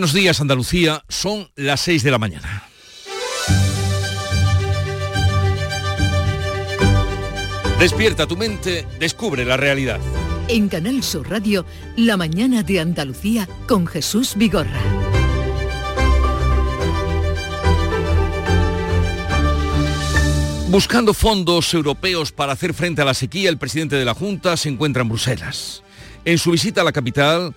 Buenos días Andalucía, son las 6 de la mañana. Despierta tu mente, descubre la realidad. En Canal Sur Radio, La mañana de Andalucía con Jesús Vigorra. Buscando fondos europeos para hacer frente a la sequía, el presidente de la Junta se encuentra en Bruselas. En su visita a la capital,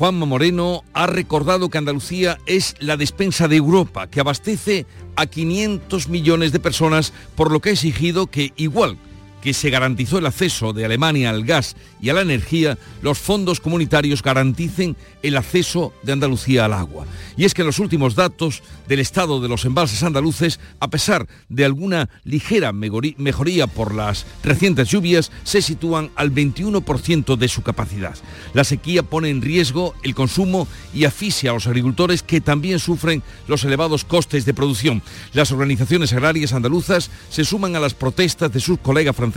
Juanma Moreno ha recordado que Andalucía es la despensa de Europa, que abastece a 500 millones de personas, por lo que ha exigido que, igual que se garantizó el acceso de Alemania al gas y a la energía, los fondos comunitarios garanticen el acceso de Andalucía al agua. Y es que los últimos datos del estado de los embalses andaluces, a pesar de alguna ligera mejoría por las recientes lluvias, se sitúan al 21% de su capacidad. La sequía pone en riesgo el consumo y asfixia a los agricultores que también sufren los elevados costes de producción. Las organizaciones agrarias andaluzas se suman a las protestas de sus colegas franceses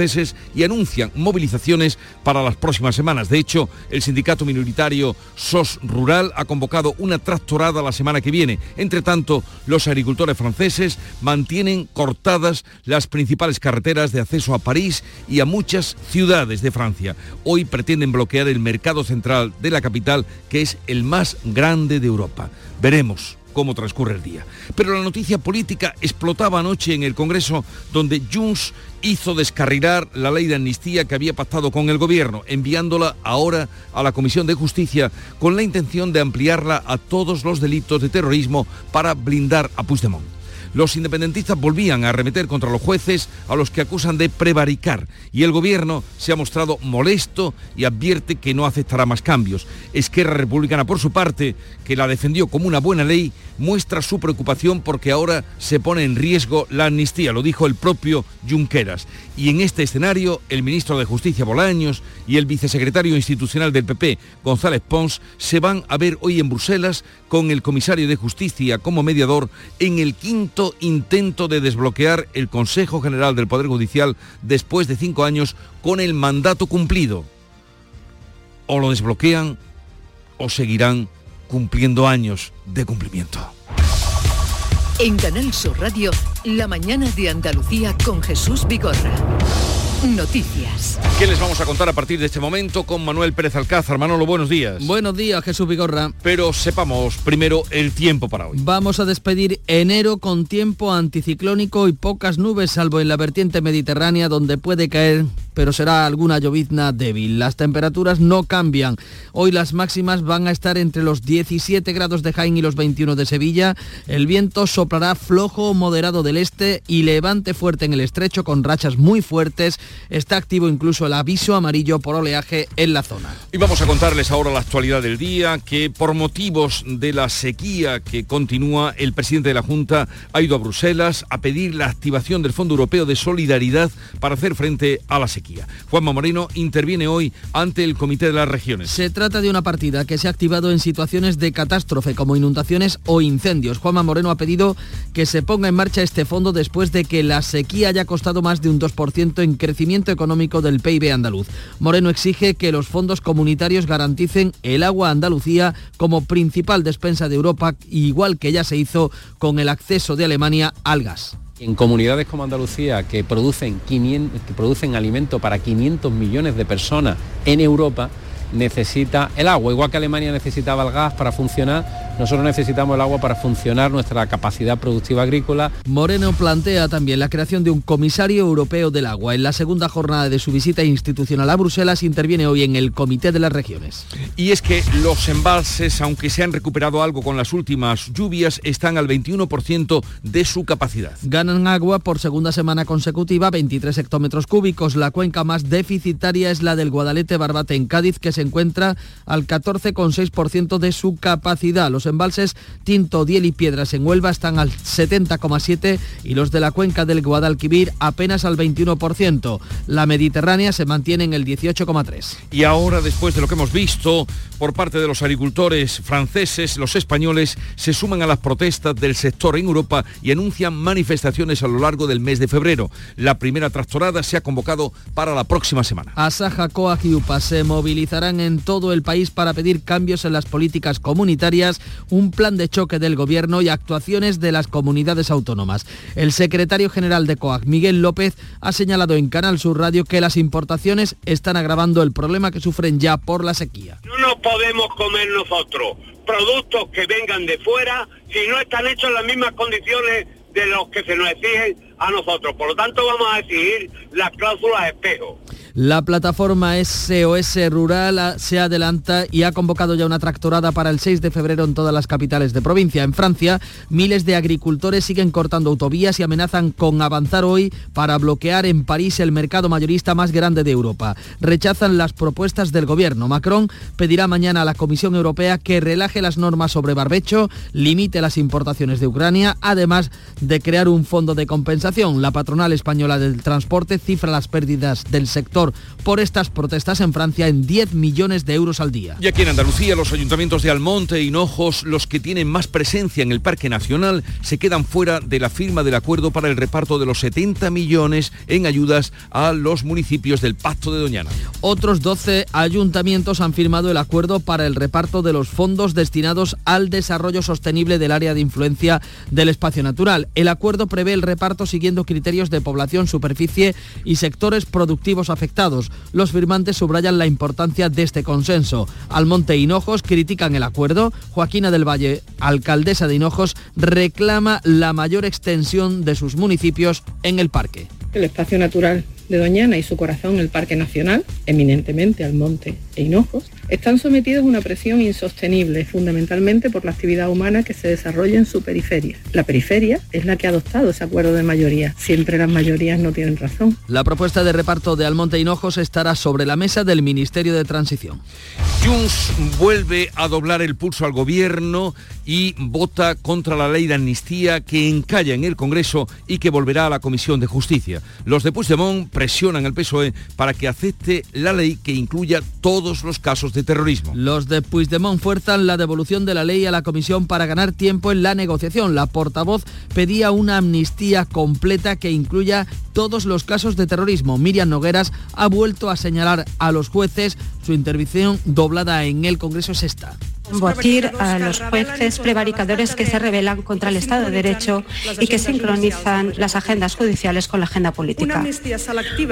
y anuncian movilizaciones para las próximas semanas. De hecho, el sindicato minoritario SOS Rural ha convocado una tractorada la semana que viene. Entre tanto, los agricultores franceses mantienen cortadas las principales carreteras de acceso a París y a muchas ciudades de Francia. Hoy pretenden bloquear el mercado central de la capital, que es el más grande de Europa. Veremos cómo transcurre el día. Pero la noticia política explotaba anoche en el Congreso, donde Junts hizo descarrilar la ley de amnistía que había pactado con el gobierno, enviándola ahora a la Comisión de Justicia con la intención de ampliarla a todos los delitos de terrorismo para blindar a Puigdemont los independentistas volvían a arremeter contra los jueces a los que acusan de prevaricar y el gobierno se ha mostrado molesto y advierte que no aceptará más cambios. Esquerra Republicana, por su parte, que la defendió como una buena ley, muestra su preocupación porque ahora se pone en riesgo la amnistía, lo dijo el propio Junqueras. Y en este escenario, el ministro de Justicia Bolaños y el vicesecretario institucional del PP, González Pons, se van a ver hoy en Bruselas con el comisario de Justicia como mediador en el quinto intento de desbloquear el Consejo General del Poder Judicial después de cinco años con el mandato cumplido. O lo desbloquean o seguirán cumpliendo años de cumplimiento. En Canal Sur Radio, la mañana de Andalucía con Jesús Vigorra. Noticias. ¿Qué les vamos a contar a partir de este momento con Manuel Pérez Alcázar? Manolo, buenos días. Buenos días, Jesús Vigorra. Pero sepamos primero el tiempo para hoy. Vamos a despedir enero con tiempo anticiclónico y pocas nubes, salvo en la vertiente mediterránea donde puede caer, pero será alguna llovizna débil. Las temperaturas no cambian. Hoy las máximas van a estar entre los 17 grados de Jaén y los 21 de Sevilla. El viento soplará flojo moderado del este y levante fuerte en el estrecho con rachas muy fuertes Está activo incluso el aviso amarillo por oleaje en la zona. Y vamos a contarles ahora la actualidad del día, que por motivos de la sequía que continúa, el presidente de la Junta ha ido a Bruselas a pedir la activación del Fondo Europeo de Solidaridad para hacer frente a la sequía. Juanma Moreno interviene hoy ante el Comité de las Regiones. Se trata de una partida que se ha activado en situaciones de catástrofe como inundaciones o incendios. Juanma Moreno ha pedido que se ponga en marcha este fondo después de que la sequía haya costado más de un 2% en crecimiento económico del PIB andaluz. Moreno exige que los fondos comunitarios garanticen el agua a Andalucía como principal despensa de Europa, igual que ya se hizo con el acceso de Alemania al gas. En comunidades como Andalucía, que producen, 500, que producen alimento para 500 millones de personas en Europa, necesita el agua. Igual que Alemania necesitaba el gas para funcionar, nosotros necesitamos el agua para funcionar nuestra capacidad productiva agrícola. Moreno plantea también la creación de un comisario europeo del agua. En la segunda jornada de su visita institucional a Bruselas interviene hoy en el Comité de las Regiones. Y es que los embalses, aunque se han recuperado algo con las últimas lluvias, están al 21% de su capacidad. Ganan agua por segunda semana consecutiva, 23 hectómetros cúbicos. La cuenca más deficitaria es la del Guadalete Barbate en Cádiz, que se encuentra al 14,6% de su capacidad. Los embalses Tinto, Diel y Piedras en Huelva están al 70,7% y los de la cuenca del Guadalquivir apenas al 21%. La Mediterránea se mantiene en el 18,3%. Y ahora, después de lo que hemos visto por parte de los agricultores franceses, los españoles se suman a las protestas del sector en Europa y anuncian manifestaciones a lo largo del mes de febrero. La primera tractorada se ha convocado para la próxima semana. Asaja, Coag y UPA se movilizarán en todo el país para pedir cambios en las políticas comunitarias, un plan de choque del gobierno y actuaciones de las comunidades autónomas. El secretario general de COAC, Miguel López, ha señalado en Canal Sur Radio que las importaciones están agravando el problema que sufren ya por la sequía. No nos podemos comer nosotros productos que vengan de fuera si no están hechos en las mismas condiciones de los que se nos exigen a nosotros. Por lo tanto, vamos a exigir las cláusulas espejo. La plataforma SOS Rural se adelanta y ha convocado ya una tractorada para el 6 de febrero en todas las capitales de provincia. En Francia, miles de agricultores siguen cortando autovías y amenazan con avanzar hoy para bloquear en París el mercado mayorista más grande de Europa. Rechazan las propuestas del gobierno. Macron pedirá mañana a la Comisión Europea que relaje las normas sobre barbecho, limite las importaciones de Ucrania, además de crear un fondo de compensación. La patronal española del transporte cifra las pérdidas del sector por estas protestas en Francia en 10 millones de euros al día. Y aquí en Andalucía, los ayuntamientos de Almonte y Hinojos, los que tienen más presencia en el Parque Nacional, se quedan fuera de la firma del acuerdo para el reparto de los 70 millones en ayudas a los municipios del Pacto de Doñana. Otros 12 ayuntamientos han firmado el acuerdo para el reparto de los fondos destinados al desarrollo sostenible del área de influencia del espacio natural. El acuerdo prevé el reparto siguiendo criterios de población, superficie y sectores productivos afectados los firmantes subrayan la importancia de este consenso. Almonte e Hinojos critican el acuerdo. Joaquina del Valle, alcaldesa de Hinojos, reclama la mayor extensión de sus municipios en el parque. El espacio natural de Doñana y su corazón, el Parque Nacional, eminentemente al monte e Hinojos, están sometidos a una presión insostenible, fundamentalmente por la actividad humana que se desarrolla en su periferia. La periferia es la que ha adoptado ese acuerdo de mayoría. Siempre las mayorías no tienen razón. La propuesta de reparto de Almonte Hinojos estará sobre la mesa del Ministerio de Transición. Junts vuelve a doblar el pulso al gobierno y vota contra la ley de amnistía que encalla en el Congreso y que volverá a la Comisión de Justicia. Los de Puigdemont presionan al PSOE para que acepte la ley que incluya todos los casos de terrorismo. Los de Puigdemont fuerzan la devolución de la ley a la Comisión para ganar tiempo en la negociación. La portavoz pedía una amnistía completa que incluya todos los casos de terrorismo. Miriam Nogueras ha vuelto a señalar a los jueces su intervención doblada en el Congreso es esta combatir a los jueces prevaricadores que se rebelan contra el Estado de Derecho y que sincronizan las agendas judiciales con la agenda política.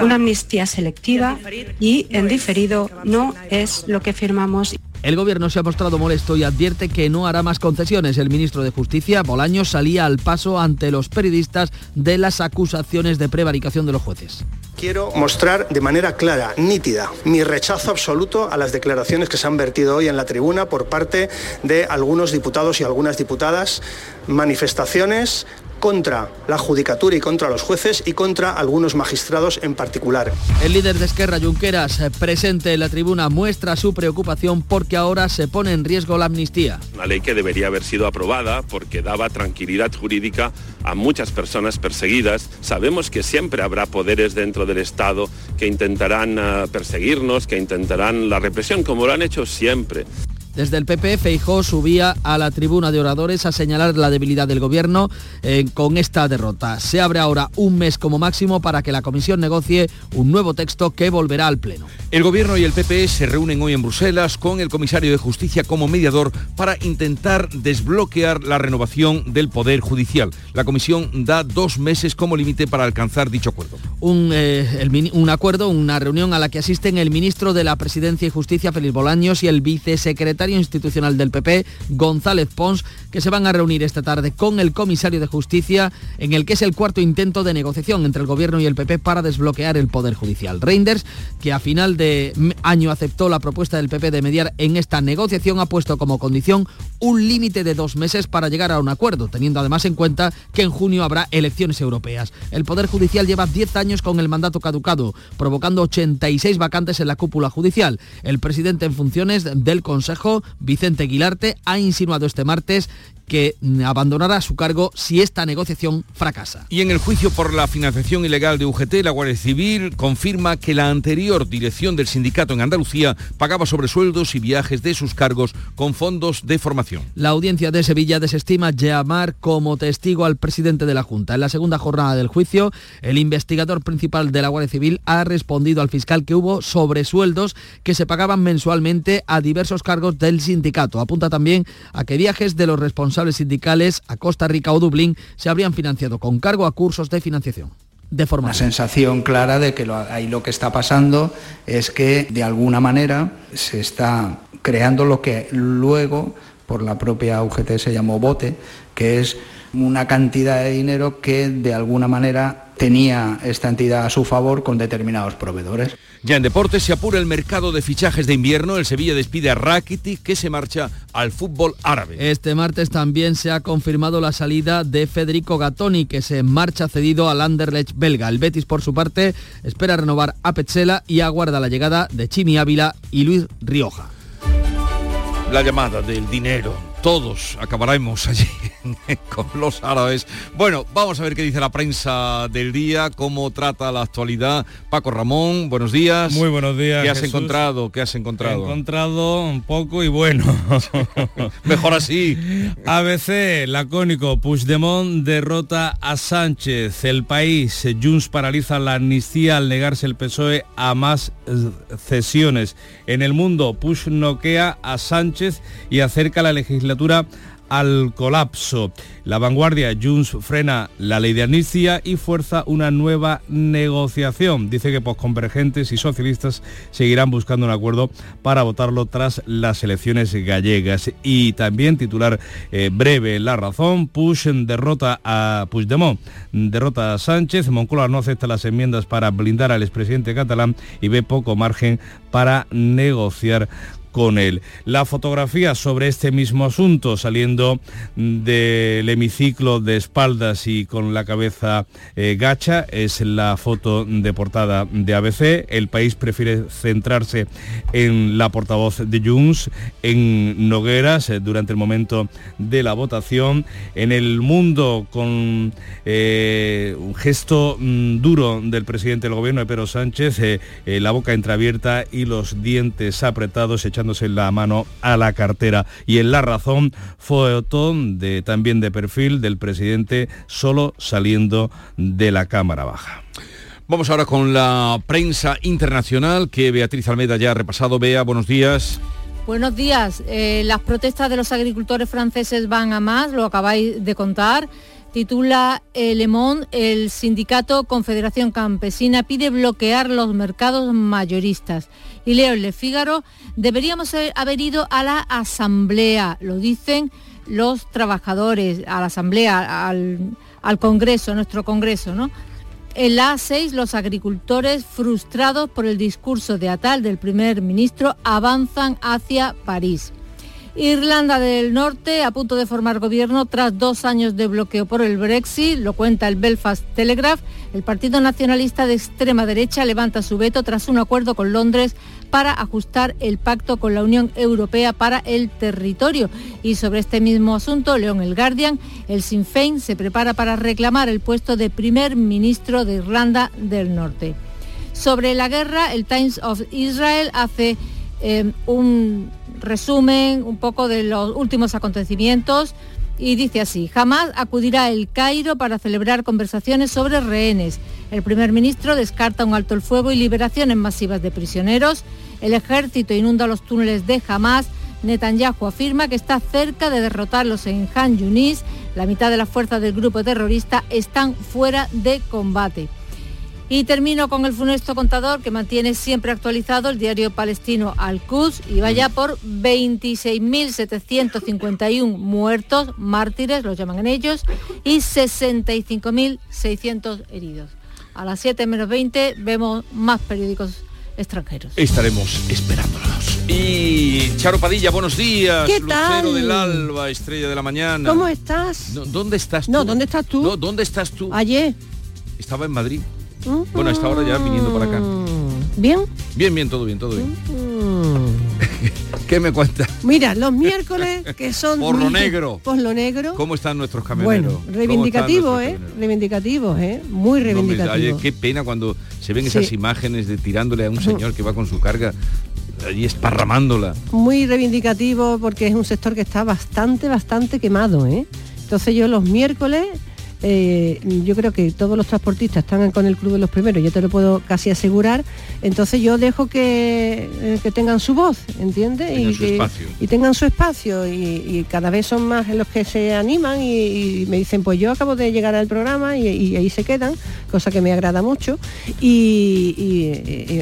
Una amnistía selectiva y en diferido no es lo que firmamos. El gobierno se ha mostrado molesto y advierte que no hará más concesiones. El ministro de Justicia, Bolaños, salía al paso ante los periodistas de las acusaciones de prevaricación de los jueces. Quiero mostrar de manera clara, nítida, mi rechazo absoluto a las declaraciones que se han vertido hoy en la tribuna por parte de algunos diputados y algunas diputadas, manifestaciones contra la judicatura y contra los jueces y contra algunos magistrados en particular. El líder de Esquerra, Junqueras, eh, presente en la tribuna, muestra su preocupación porque ahora se pone en riesgo la amnistía. Una ley que debería haber sido aprobada porque daba tranquilidad jurídica a muchas personas perseguidas. Sabemos que siempre habrá poderes dentro del Estado que intentarán eh, perseguirnos, que intentarán la represión, como lo han hecho siempre. Desde el PP, Feijó subía a la tribuna de oradores a señalar la debilidad del gobierno eh, con esta derrota. Se abre ahora un mes como máximo para que la comisión negocie un nuevo texto que volverá al Pleno. El gobierno y el PP se reúnen hoy en Bruselas con el comisario de Justicia como mediador para intentar desbloquear la renovación del Poder Judicial. La comisión da dos meses como límite para alcanzar dicho acuerdo. Un, eh, un acuerdo, una reunión a la que asisten el ministro de la Presidencia y Justicia, Félix Bolaños, y el vicesecretario institucional del PP, González Pons, que se van a reunir esta tarde con el comisario de Justicia, en el que es el cuarto intento de negociación entre el Gobierno y el PP para desbloquear el Poder Judicial. Reinders, que a final de año aceptó la propuesta del PP de mediar en esta negociación, ha puesto como condición un límite de dos meses para llegar a un acuerdo, teniendo además en cuenta que en junio habrá elecciones europeas. El Poder Judicial lleva 10 años con el mandato caducado, provocando 86 vacantes en la cúpula judicial. El presidente en funciones del Consejo Vicente Aguilarte, ha insinuado este martes que abandonará su cargo si esta negociación fracasa. Y en el juicio por la financiación ilegal de UGT, la Guardia Civil confirma que la anterior dirección del sindicato en Andalucía pagaba sobresueldos y viajes de sus cargos con fondos de formación. La audiencia de Sevilla desestima llamar como testigo al presidente de la Junta. En la segunda jornada del juicio, el investigador principal de la Guardia Civil ha respondido al fiscal que hubo sobresueldos que se pagaban mensualmente a diversos cargos del sindicato. Apunta también a que viajes de los responsables sindicales a Costa Rica o Dublín se habrían financiado con cargo a cursos de financiación. De forma Una sensación clara de que lo, ahí lo que está pasando es que de alguna manera se está creando lo que luego por la propia UGT se llamó bote, que es una cantidad de dinero que de alguna manera tenía esta entidad a su favor con determinados proveedores. Ya en deportes se apura el mercado de fichajes de invierno. El Sevilla despide a Rakitic que se marcha al fútbol árabe. Este martes también se ha confirmado la salida de Federico Gattoni que se marcha cedido al Anderlecht belga. El Betis por su parte espera renovar a Petzela y aguarda la llegada de Chimi Ávila y Luis Rioja. La llamada del dinero todos acabaremos allí con los árabes. Bueno, vamos a ver qué dice la prensa del día, cómo trata la actualidad. Paco Ramón, buenos días. Muy buenos días. ¿Qué has encontrado? ¿Qué has encontrado? He encontrado un poco y bueno. Mejor así. ABC, lacónico, Puigdemont derrota a Sánchez. El país, Junts paraliza la amnistía al negarse el PSOE a más eh, cesiones. En el mundo, Push noquea a Sánchez y acerca la legislación al colapso. La vanguardia, Junts frena la ley de amnistía y fuerza una nueva negociación. Dice que posconvergentes y socialistas seguirán buscando un acuerdo para votarlo tras las elecciones gallegas. Y también titular eh, breve, La razón, Push derrota a Puigdemont, derrota a Sánchez, Moncloa no acepta las enmiendas para blindar al expresidente catalán y ve poco margen para negociar con él. La fotografía sobre este mismo asunto saliendo del hemiciclo de espaldas y con la cabeza eh, gacha es la foto de portada de ABC. El país prefiere centrarse en la portavoz de Junts, en Nogueras, eh, durante el momento de la votación. En el mundo con eh, un gesto mm, duro del presidente del gobierno, Pedro Sánchez, la boca entreabierta y los dientes apretados, echando en la mano a la cartera. Y en la razón, foto de, también de perfil del presidente solo saliendo de la Cámara Baja. Vamos ahora con la prensa internacional que Beatriz Almeida ya ha repasado. Bea, buenos días. Buenos días. Eh, las protestas de los agricultores franceses van a más, lo acabáis de contar. Titula eh, Le Monde, el sindicato Confederación Campesina pide bloquear los mercados mayoristas. Y leo Le Figaro, deberíamos haber ido a la asamblea, lo dicen los trabajadores, a la asamblea, al, al Congreso, nuestro Congreso, ¿no? En la A6, los agricultores, frustrados por el discurso de Atal del primer ministro, avanzan hacia París. Irlanda del Norte a punto de formar gobierno tras dos años de bloqueo por el Brexit, lo cuenta el Belfast Telegraph. El Partido Nacionalista de extrema derecha levanta su veto tras un acuerdo con Londres para ajustar el pacto con la Unión Europea para el territorio. Y sobre este mismo asunto, León el Guardian, el Sinn Féin se prepara para reclamar el puesto de primer ministro de Irlanda del Norte. Sobre la guerra, el Times of Israel hace eh, un resumen un poco de los últimos acontecimientos y dice así, jamás acudirá el Cairo para celebrar conversaciones sobre rehenes. El primer ministro descarta un alto el fuego y liberaciones masivas de prisioneros. El ejército inunda los túneles de Hamas. Netanyahu afirma que está cerca de derrotarlos en Han Yunis. La mitad de las fuerzas del grupo terrorista están fuera de combate. Y termino con el funesto contador que mantiene siempre actualizado el diario palestino Al-Quds y vaya por 26.751 muertos, mártires, los llaman en ellos, y 65.600 heridos. A las 7 menos 20 vemos más periódicos extranjeros. Estaremos esperándolos. Y Charo Padilla, buenos días. ¿Qué tal? Lucero del alba, estrella de la mañana. ¿Cómo estás? ¿Dónde estás tú? No, ¿dónde estás tú? ¿Dónde estás tú? Ayer. Estaba en Madrid. Bueno, a esta hora ya viniendo para acá. ¿Bien? Bien, bien, todo bien, todo bien. ¿Qué me cuenta? Mira, los miércoles que son... Por lo negro. Por lo negro. ¿Cómo están nuestros camioneros? Bueno, reivindicativos, ¿eh? Reivindicativos, ¿eh? Muy reivindicativos. qué pena cuando se ven esas imágenes de tirándole a un señor que va con su carga allí esparramándola. Muy reivindicativo porque es un sector que está bastante, bastante quemado, ¿eh? Entonces yo los miércoles eh, yo creo que todos los transportistas están con el club de los primeros, yo te lo puedo casi asegurar, entonces yo dejo que, eh, que tengan su voz, ¿entiendes? Y, su espacio. y, tengan su espacio y, cada vez son más los que se animan y, me dicen, pues yo acabo de llegar al programa y, ahí se quedan, cosa que me agrada mucho. Y,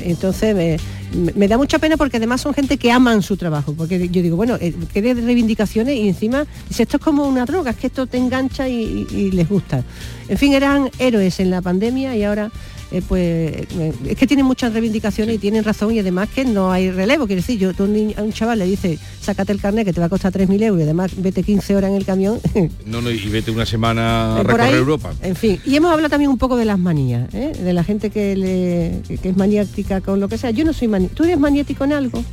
entonces me, me, da mucha pena porque además son gente que aman su trabajo, porque yo digo, bueno, eh, que de reivindicaciones y encima, si esto es como una droga, es que esto te engancha y les gusta. En fin, eran héroes en la pandemia y ahora eh, pues eh, es que tienen muchas reivindicaciones y tienen razón y además que no hay relevo. Quiero decir, yo a un chaval le dice, sácate el carnet que te va a costar 3.000 euros y además vete 15 horas en el camión. No, no, y vete una semana a recorrer Europa. En fin, y hemos hablado también un poco de las manías, ¿eh? de la gente que, le, es maniática con lo que sea. Yo no soy maniático. ¿Tú eres maniático en algo?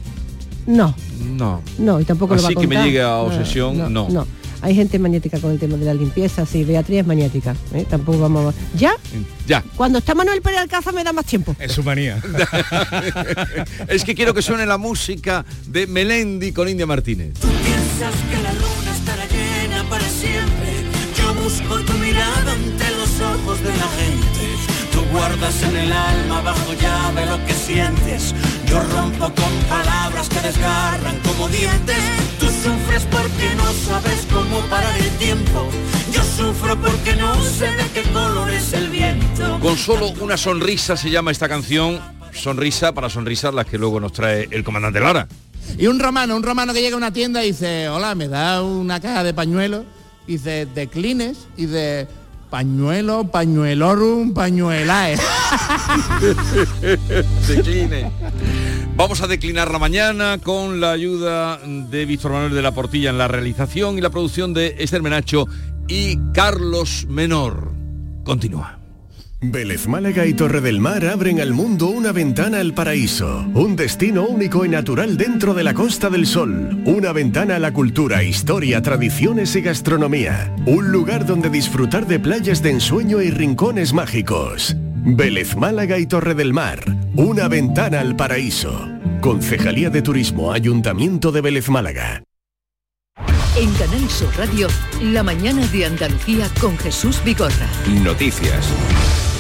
No. No. No, y tampoco Así lo va a que me llegue a obsesión, no. no. Hay gente magnética con el tema de la limpieza, sí, Beatriz es magnética, ¿eh? tampoco vamos a... ¿Ya? Ya. Cuando está Manuel Pérez Alcázar me da más tiempo. Es su manía. es que quiero que suene la música de Melendi con India Martínez. Tú piensas que la luna estará llena para siempre. Yo busco tu mirada ante los ojos de la gente. Tú guardas en el alma bajo llave lo que sientes. Yo rompo con palabras que desgarran como dientes. Porque no sabes cómo parar el tiempo. Yo sufro porque no sé de qué color es el viento. Con solo una sonrisa se llama esta canción. Sonrisa para sonrisas las que luego nos trae el comandante Lara. Y un romano, un romano que llega a una tienda y dice, hola, me da una caja de pañuelos. Y dice, declines y de pañuelo, pañuelorum, pañuelae. Decline. Vamos a declinar la mañana con la ayuda de Víctor Manuel de la Portilla en la realización y la producción de Esther Menacho y Carlos Menor. Continúa. Vélez Málaga y Torre del Mar abren al mundo una ventana al paraíso, un destino único y natural dentro de la Costa del Sol, una ventana a la cultura, historia, tradiciones y gastronomía, un lugar donde disfrutar de playas de ensueño y rincones mágicos. Vélez Málaga y Torre del Mar, una ventana al paraíso. Concejalía de Turismo, Ayuntamiento de Vélez Málaga. En Canal Sur Radio, la mañana de Andalucía con Jesús Vigorra. Noticias.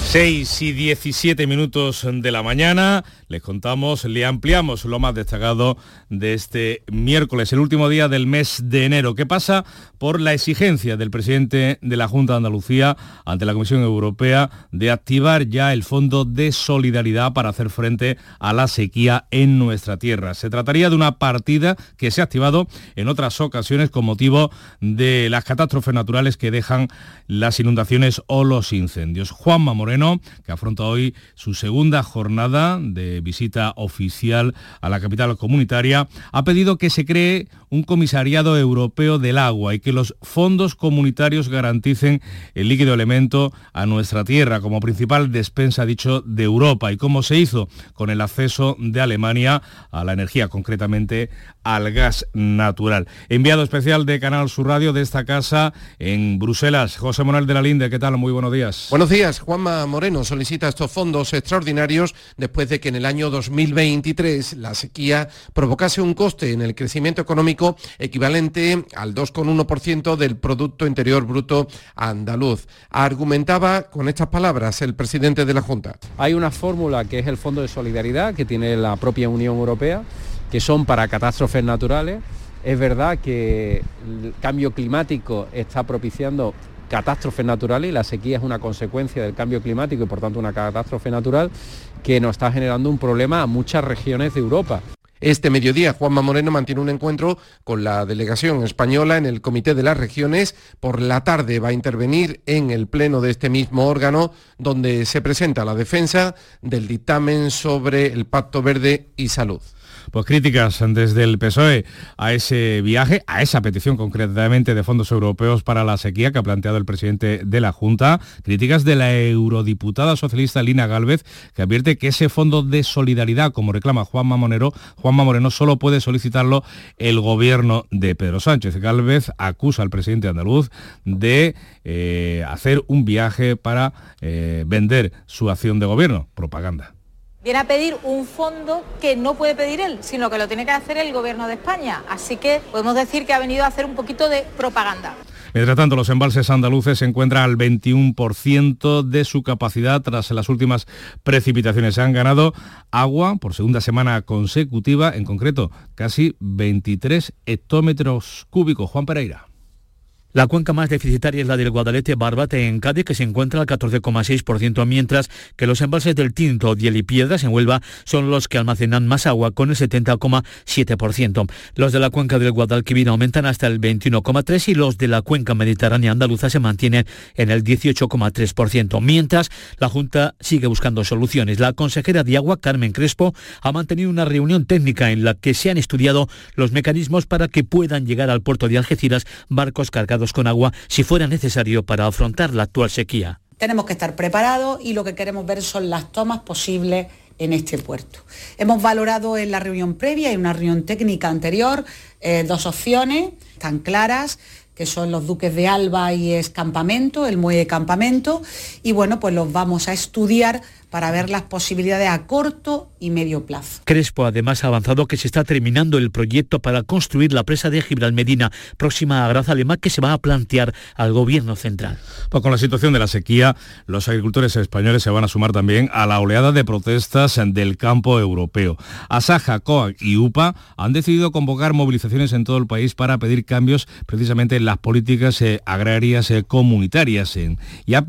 6 y 17 minutos de la mañana, les contamos, le ampliamos lo más destacado de este miércoles, el último día del mes de enero. ¿Qué pasa? Por la exigencia del presidente de la Junta de Andalucía ante la Comisión Europea de activar ya el Fondo de Solidaridad para hacer frente a la sequía en nuestra tierra. Se trataría de una partida que se ha activado en otras ocasiones con motivo de las catástrofes naturales que dejan las inundaciones o los incendios. Juanma Moreno que afronta hoy su segunda jornada de visita oficial a la capital comunitaria, ha pedido que se cree un comisariado europeo del agua y que los fondos comunitarios garanticen el líquido elemento a nuestra tierra como principal despensa, dicho, de Europa y como se hizo con el acceso de Alemania a la energía, concretamente al gas natural. Enviado especial de Canal Sur Radio de esta casa en Bruselas, José Manuel de la Linde, ¿qué tal? Muy buenos días. Buenos días, Juanma Moreno solicita estos fondos extraordinarios después de que en el año 2023 la sequía provocase un coste en el crecimiento económico equivalente al 2,1% del Producto Interior Bruto andaluz. Argumentaba con estas palabras el presidente de la Junta. Hay una fórmula que es el Fondo de Solidaridad que tiene la propia Unión Europea que son para catástrofes naturales. Es verdad que el cambio climático está propiciando catástrofes naturales y la sequía es una consecuencia del cambio climático y por tanto una catástrofe natural que nos está generando un problema a muchas regiones de Europa. Este mediodía, Juanma Moreno mantiene un encuentro con la delegación española en el Comité de las Regiones. Por la tarde va a intervenir en el pleno de este mismo órgano, donde se presenta la defensa del dictamen sobre el Pacto Verde y Salud. Pues críticas desde el PSOE a ese viaje, a esa petición concretamente de fondos europeos para la sequía que ha planteado el presidente de la Junta. Críticas de la eurodiputada socialista Lina Galvez, que advierte que ese fondo de solidaridad, como reclama Juanma Monero, Juanma Moreno solo puede solicitarlo el gobierno de Pedro Sánchez. Galvez acusa al presidente andaluz de eh, hacer un viaje para eh, vender su acción de gobierno, propaganda viene a pedir un fondo que no puede pedir él, sino que lo tiene que hacer el gobierno de España. Así que podemos decir que ha venido a hacer un poquito de propaganda. Mientras tanto, los embalses andaluces se encuentran al 21% de su capacidad tras las últimas precipitaciones. Se han ganado agua por segunda semana consecutiva, en concreto casi 23 hectómetros cúbicos. Juan Pereira. La cuenca más deficitaria es la del Guadalete Barbate en Cádiz, que se encuentra al 14,6%, mientras que los embalses del Tinto, Diel y Piedras en Huelva son los que almacenan más agua, con el 70,7%. Los de la cuenca del Guadalquivir aumentan hasta el 21,3% y los de la cuenca mediterránea andaluza se mantienen en el 18,3%, mientras la Junta sigue buscando soluciones. La consejera de Agua, Carmen Crespo, ha mantenido una reunión técnica en la que se han estudiado los mecanismos para que puedan llegar al puerto de Algeciras barcos cargados con agua si fuera necesario para afrontar la actual sequía. Tenemos que estar preparados y lo que queremos ver son las tomas posibles en este puerto. Hemos valorado en la reunión previa y una reunión técnica anterior eh, dos opciones tan claras que son los Duques de Alba y es Campamento, el muelle Campamento, y bueno, pues los vamos a estudiar para ver las posibilidades a corto y medio plazo. Crespo además ha avanzado que se está terminando el proyecto para construir la presa de Gibralmedina, próxima a Grazalema, que se va a plantear al gobierno central. Pues con la situación de la sequía, los agricultores españoles se van a sumar también a la oleada de protestas del campo europeo. Asaja, COAC y UPA han decidido convocar movilizaciones en todo el país para pedir cambios precisamente en las políticas eh, agrarias eh, comunitarias. y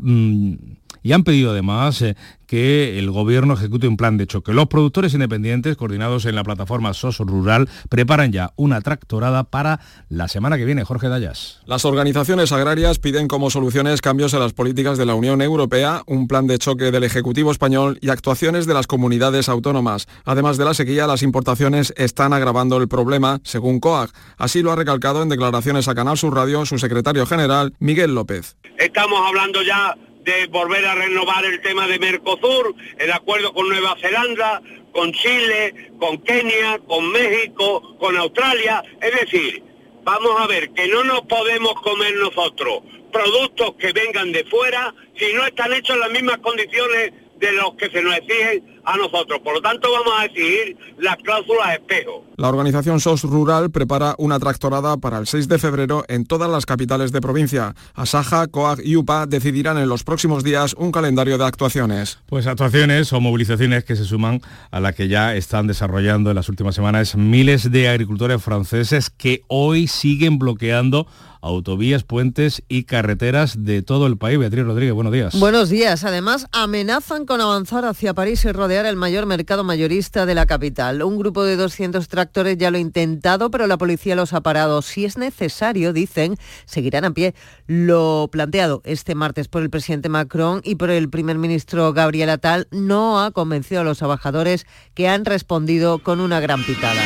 mm, y han pedido además eh, que el gobierno ejecute un plan de choque. Los productores independientes, coordinados en la plataforma SOS Rural, preparan ya una tractorada para la semana que viene. Jorge Dayas. Las organizaciones agrarias piden como soluciones cambios en las políticas de la Unión Europea, un plan de choque del Ejecutivo español y actuaciones de las comunidades autónomas. Además de la sequía, las importaciones están agravando el problema, según COAG. Así lo ha recalcado en declaraciones a Canal Sur Radio su secretario general, Miguel López. Estamos hablando ya de volver a renovar el tema de Mercosur, el acuerdo con Nueva Zelanda, con Chile, con Kenia, con México, con Australia. Es decir, vamos a ver que no nos podemos comer nosotros productos que vengan de fuera si no están hechos en las mismas condiciones de los que se nos exigen a nosotros. Por lo tanto, vamos a exigir las cláusulas espejo. La organización SOS Rural prepara una tractorada para el 6 de febrero en todas las capitales de provincia. Asaja, COAG y UPA decidirán en los próximos días un calendario de actuaciones. Pues actuaciones o movilizaciones que se suman a la que ya están desarrollando en las últimas semanas miles de agricultores franceses que hoy siguen bloqueando autovías, puentes y carreteras de todo el país. Beatriz Rodríguez, buenos días. Buenos días. Además, amenazan con avanzar hacia París y rodear el mayor mercado mayorista de la capital. Un grupo de 200 tractores ya lo ha intentado, pero la policía los ha parado. Si es necesario, dicen, seguirán a pie. Lo planteado este martes por el presidente Macron y por el primer ministro Gabriel Attal no ha convencido a los trabajadores que han respondido con una gran pitada.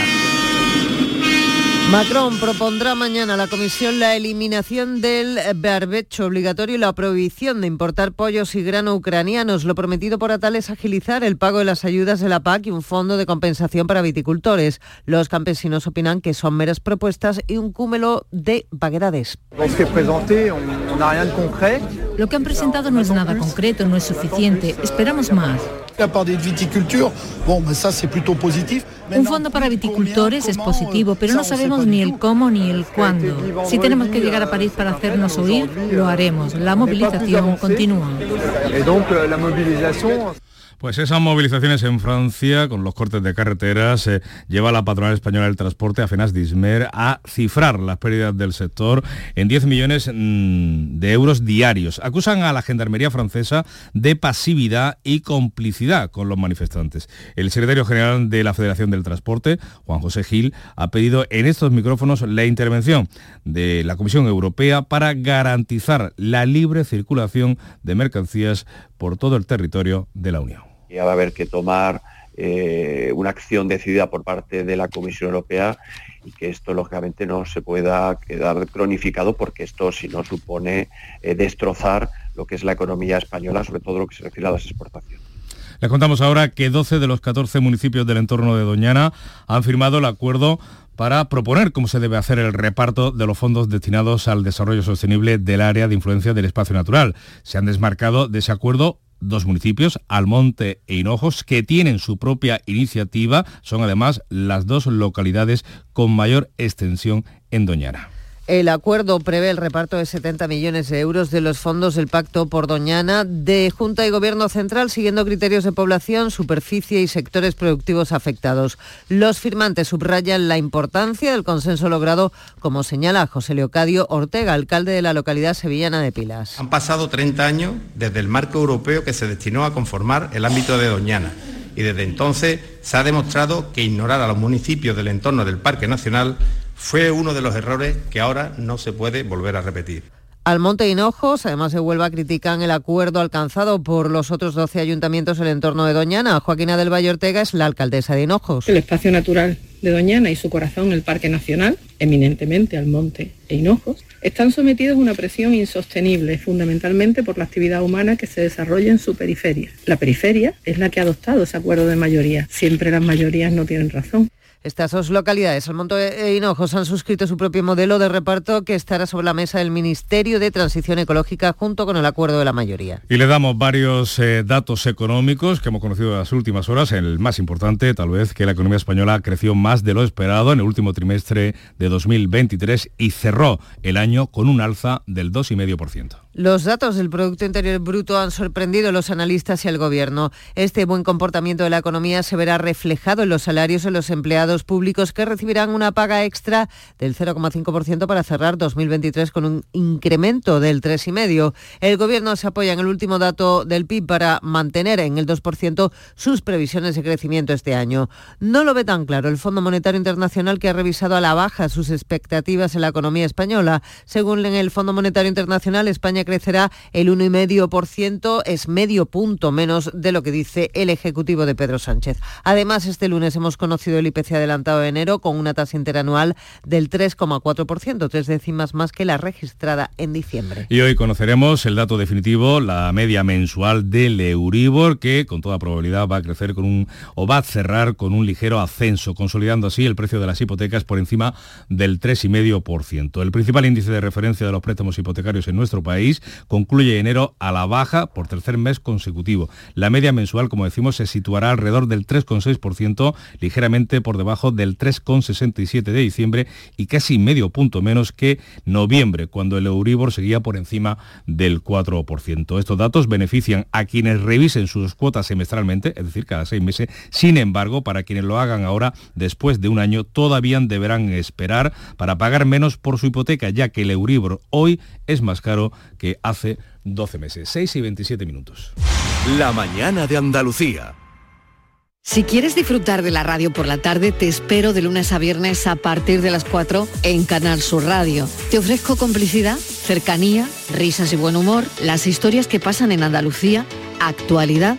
Macron propondrá mañana a la Comisión la eliminación del barbecho obligatorio y la prohibición de importar pollos y grano ucranianos. Lo prometido por Atal es agilizar el pago de las ayudas de la PAC y un fondo de compensación para viticultores. Los campesinos opinan que son meras propuestas y un cúmulo de vaguedades. Lo que han presentado no es nada concreto, no es suficiente. Esperamos más. Un fondo para viticultores es positivo, pero no sabemos ni el cómo ni el cuándo. Si tenemos que llegar a París para hacernos oír, lo haremos. La movilización continúa. Pues esas movilizaciones en Francia, con los cortes de carreteras, eh, lleva a la patronal española del transporte, a Fenas Dismer, a cifrar las pérdidas del sector en 10 millones mm, de euros diarios. Acusan a la Gendarmería francesa de pasividad y complicidad con los manifestantes. El secretario general de la Federación del Transporte, Juan José Gil, ha pedido en estos micrófonos la intervención de la Comisión Europea para garantizar la libre circulación de mercancías por todo el territorio de la Unión va a haber que tomar eh, una acción decidida por parte de la Comisión Europea y que esto lógicamente no se pueda quedar cronificado porque esto si no supone eh, destrozar lo que es la economía española, sobre todo lo que se refiere a las exportaciones. Les contamos ahora que 12 de los 14 municipios del entorno de Doñana han firmado el acuerdo para proponer cómo se debe hacer el reparto de los fondos destinados al desarrollo sostenible del área de influencia del espacio natural. Se han desmarcado de ese acuerdo dos municipios, Almonte e Hinojos, que tienen su propia iniciativa. Son además las dos localidades con mayor extensión en Doñana. El acuerdo prevé el reparto de 70 millones de euros de los fondos del Pacto por Doñana de Junta y Gobierno Central siguiendo criterios de población, superficie y sectores productivos afectados. Los firmantes subrayan la importancia del consenso logrado, como señala José Leocadio Ortega, alcalde de la localidad sevillana de Pilas. Han pasado 30 años desde el marco europeo que se destinó a conformar el ámbito de Doñana y desde entonces se ha demostrado que ignorar a los municipios del entorno del Parque Nacional fue uno de los errores que ahora no se puede volver a repetir. Almonte Hinojos, además de Huelva, critican el acuerdo alcanzado por los otros 12 ayuntamientos del entorno de Doñana. Joaquina del Valle Ortega es la alcaldesa de Hinojos. El espacio natural de Doñana y su corazón, el Parque Nacional, eminentemente Almonte e Hinojos, están sometidos a una presión insostenible, fundamentalmente por la actividad humana que se desarrolla en su periferia. La periferia es la que ha adoptado ese acuerdo de mayoría. Siempre las mayorías no tienen razón. Estas dos localidades, Almonte e Hinojos, han suscrito su propio modelo de reparto que estará sobre la mesa del Ministerio de Transición Ecológica junto con el acuerdo de la mayoría. Y le damos varios eh, datos económicos que hemos conocido en las últimas horas. El más importante, tal vez, que la economía española creció más de lo esperado en el último trimestre de 2023 y cerró el año con un alza del 2,5%. Los datos del Producto Interior Bruto han sorprendido a los analistas y al Gobierno. Este buen comportamiento de la economía se verá reflejado en los salarios de los empleados públicos que recibirán una paga extra del 0,5% para cerrar 2023 con un incremento del 3,5%. El Gobierno se apoya en el último dato del PIB para mantener en el 2% sus previsiones de crecimiento este año. No lo ve tan claro el Fondo Monetario Internacional que ha revisado a la baja sus expectativas en la economía española. Según el Fondo Monetario Internacional, España crecerá el 1,5%, es medio punto menos de lo que dice el Ejecutivo de Pedro Sánchez. Además, este lunes hemos conocido el IPC adelantado de enero con una tasa interanual del 3,4%, tres décimas más que la registrada en diciembre. Y hoy conoceremos el dato definitivo, la media mensual del Euribor, que con toda probabilidad va a crecer con un o va a cerrar con un ligero ascenso, consolidando así el precio de las hipotecas por encima del 3,5%. El principal índice de referencia de los préstamos hipotecarios en nuestro país concluye enero a la baja por tercer mes consecutivo. La media mensual, como decimos, se situará alrededor del 3,6%, ligeramente por debajo del 3,67 de diciembre y casi medio punto menos que noviembre, cuando el Euribor seguía por encima del 4%. Estos datos benefician a quienes revisen sus cuotas semestralmente, es decir, cada seis meses. Sin embargo, para quienes lo hagan ahora, después de un año, todavía deberán esperar para pagar menos por su hipoteca, ya que el Euribor hoy es más caro que hace 12 meses. 6 y 27 minutos. La mañana de Andalucía. Si quieres disfrutar de la radio por la tarde, te espero de lunes a viernes a partir de las 4 en Canal Sur Radio. Te ofrezco complicidad, cercanía, risas y buen humor, las historias que pasan en Andalucía, actualidad,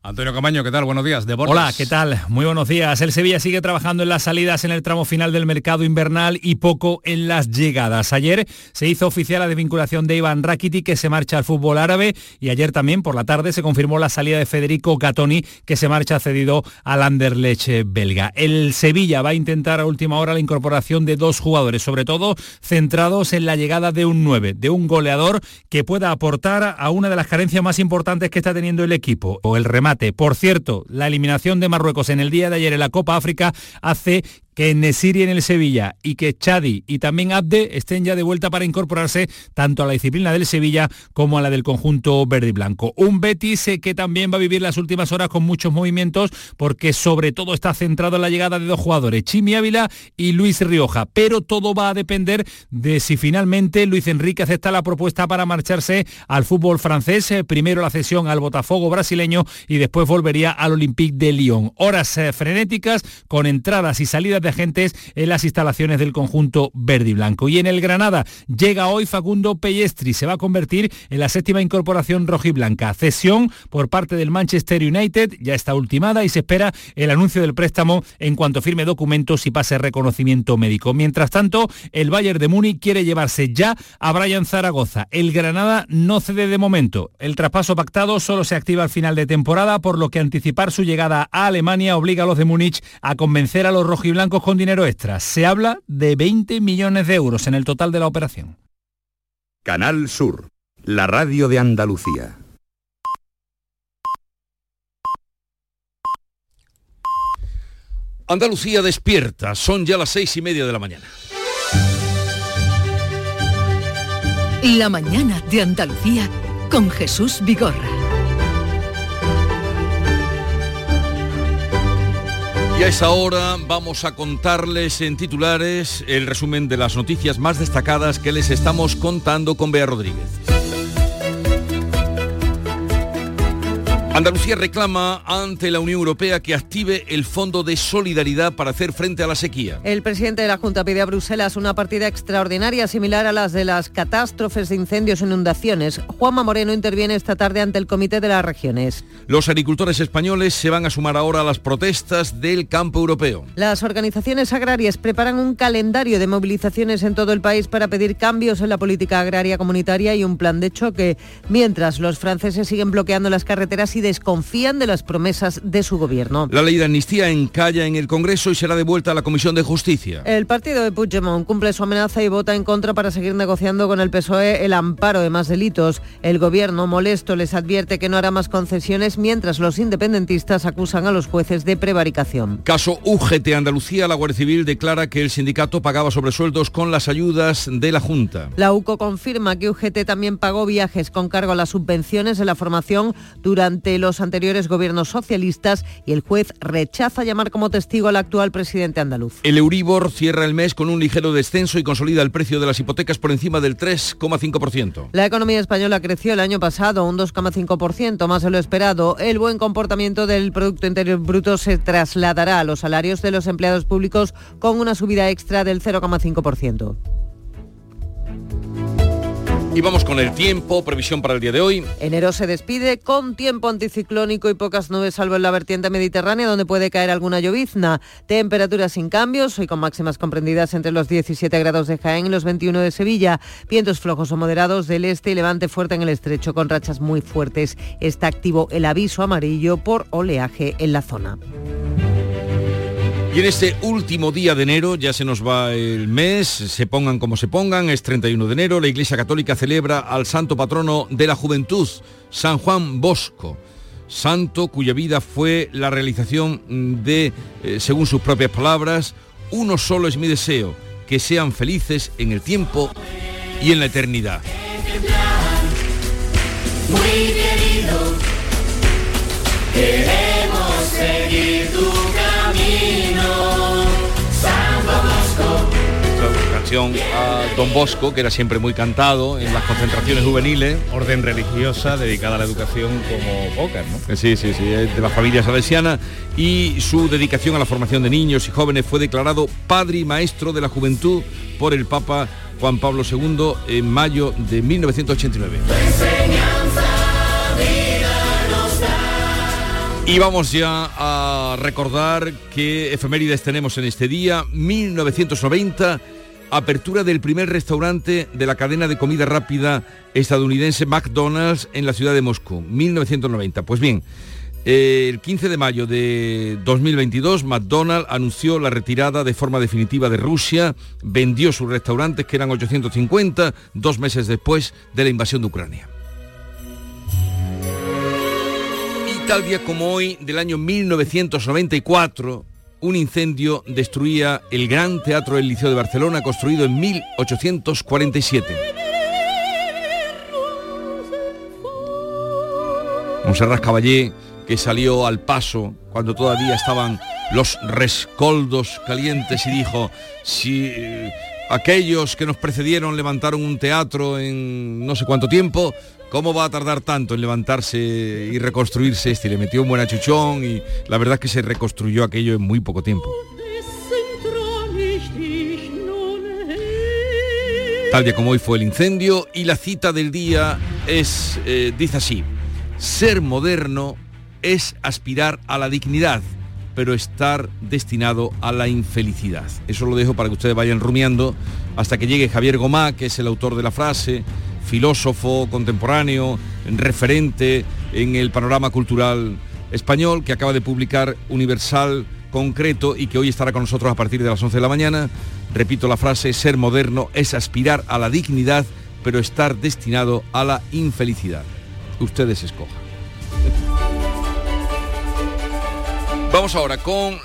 Antonio Camaño, ¿qué tal? Buenos días. Deportes. Hola, ¿qué tal? Muy buenos días. El Sevilla sigue trabajando en las salidas en el tramo final del mercado invernal y poco en las llegadas. Ayer se hizo oficial la desvinculación de Iván Rakiti, que se marcha al fútbol árabe, y ayer también por la tarde se confirmó la salida de Federico Gatoni, que se marcha cedido al Anderlecht belga. El Sevilla va a intentar a última hora la incorporación de dos jugadores, sobre todo centrados en la llegada de un 9, de un goleador que pueda aportar a una de las carencias más importantes que está teniendo el equipo, o el remate por cierto, la eliminación de Marruecos en el día de ayer en la Copa África hace que Nesiri en el Sevilla y que Chadi y también Abde estén ya de vuelta para incorporarse tanto a la disciplina del Sevilla como a la del conjunto verde y blanco. Un Betis eh, que también va a vivir las últimas horas con muchos movimientos porque sobre todo está centrado en la llegada de dos jugadores, Chimi Ávila y Luis Rioja, pero todo va a depender de si finalmente Luis Enrique acepta la propuesta para marcharse al fútbol francés, eh, primero la cesión al Botafogo brasileño y después volvería al Olympique de Lyon. Horas eh, frenéticas con entradas y salidas de agentes en las instalaciones del conjunto verde y blanco. Y en el Granada llega hoy Facundo Pellestri, se va a convertir en la séptima incorporación rojiblanca. Cesión por parte del Manchester United ya está ultimada y se espera el anuncio del préstamo en cuanto firme documentos y pase reconocimiento médico. Mientras tanto, el Bayern de Múnich quiere llevarse ya a Brian Zaragoza. El Granada no cede de momento. El traspaso pactado solo se activa al final de temporada, por lo que anticipar su llegada a Alemania obliga a los de Múnich a convencer a los rojiblancos con dinero extra. Se habla de 20 millones de euros en el total de la operación. Canal Sur, la radio de Andalucía. Andalucía despierta, son ya las seis y media de la mañana. La mañana de Andalucía con Jesús Vigorra. Y a esa hora vamos a contarles en titulares el resumen de las noticias más destacadas que les estamos contando con Bea Rodríguez. Andalucía reclama ante la Unión Europea que active el Fondo de Solidaridad para hacer frente a la sequía. El presidente de la Junta pide a Bruselas una partida extraordinaria similar a las de las catástrofes de incendios e inundaciones. Juanma Moreno interviene esta tarde ante el Comité de las Regiones. Los agricultores españoles se van a sumar ahora a las protestas del campo europeo. Las organizaciones agrarias preparan un calendario de movilizaciones en todo el país para pedir cambios en la política agraria comunitaria y un plan de choque, mientras los franceses siguen bloqueando las carreteras y desconfían de las promesas de su gobierno. La ley de amnistía encalla en el Congreso y será devuelta a la Comisión de Justicia. El partido de Puigdemont cumple su amenaza y vota en contra para seguir negociando con el PSOE el amparo de más delitos. El gobierno molesto les advierte que no hará más concesiones mientras los independentistas acusan a los jueces de prevaricación. Caso UGT Andalucía, la Guardia Civil declara que el sindicato pagaba sobresueldos con las ayudas de la Junta. La UCO confirma que UGT también pagó viajes con cargo a las subvenciones de la formación durante los anteriores gobiernos socialistas y el juez rechaza llamar como testigo al actual presidente andaluz. El Euribor cierra el mes con un ligero descenso y consolida el precio de las hipotecas por encima del 3,5%. La economía española creció el año pasado un 2,5%, más de lo esperado. El buen comportamiento del Producto Interior Bruto se trasladará a los salarios de los empleados públicos con una subida extra del 0,5%. Y vamos con el tiempo, previsión para el día de hoy. Enero se despide con tiempo anticiclónico y pocas nubes salvo en la vertiente mediterránea donde puede caer alguna llovizna. Temperaturas sin cambios, hoy con máximas comprendidas entre los 17 grados de Jaén y los 21 de Sevilla. Vientos flojos o moderados del este y levante fuerte en el estrecho con rachas muy fuertes. Está activo el aviso amarillo por oleaje en la zona. Y en este último día de enero, ya se nos va el mes, se pongan como se pongan, es 31 de enero, la Iglesia Católica celebra al santo patrono de la juventud, San Juan Bosco, santo cuya vida fue la realización de, eh, según sus propias palabras, uno solo es mi deseo, que sean felices en el tiempo y en la eternidad. Muy seguir A Don Bosco, que era siempre muy cantado en las concentraciones juveniles. Orden religiosa dedicada a la educación como pocas, ¿no? Eh, Sí, sí, sí, es de la familia salesiana y su dedicación a la formación de niños y jóvenes fue declarado padre y maestro de la juventud por el Papa Juan Pablo II en mayo de 1989. Y vamos ya a recordar qué efemérides tenemos en este día. 1990, apertura del primer restaurante de la cadena de comida rápida estadounidense McDonald's en la ciudad de Moscú. 1990. Pues bien, eh, el 15 de mayo de 2022, McDonald's anunció la retirada de forma definitiva de Rusia, vendió sus restaurantes, que eran 850, dos meses después de la invasión de Ucrania. Y tal día como hoy, del año 1994, un incendio destruía el gran teatro del Liceo de Barcelona construido en 1847. Monserrat Caballé, que salió al paso cuando todavía estaban los rescoldos calientes y dijo, si eh, aquellos que nos precedieron levantaron un teatro en no sé cuánto tiempo, ¿cómo va a tardar tanto en levantarse y reconstruirse este? Le metió un buen achuchón y la verdad es que se reconstruyó aquello en muy poco tiempo. Tal día como hoy fue el incendio y la cita del día es, eh, dice así, ser moderno es aspirar a la dignidad, pero estar destinado a la infelicidad. Eso lo dejo para que ustedes vayan rumiando hasta que llegue Javier Gomá, que es el autor de la frase, filósofo contemporáneo, referente en el panorama cultural español, que acaba de publicar Universal concreto y que hoy estará con nosotros a partir de las 11 de la mañana. Repito la frase, ser moderno es aspirar a la dignidad, pero estar destinado a la infelicidad. Ustedes escojan. Vamos ahora con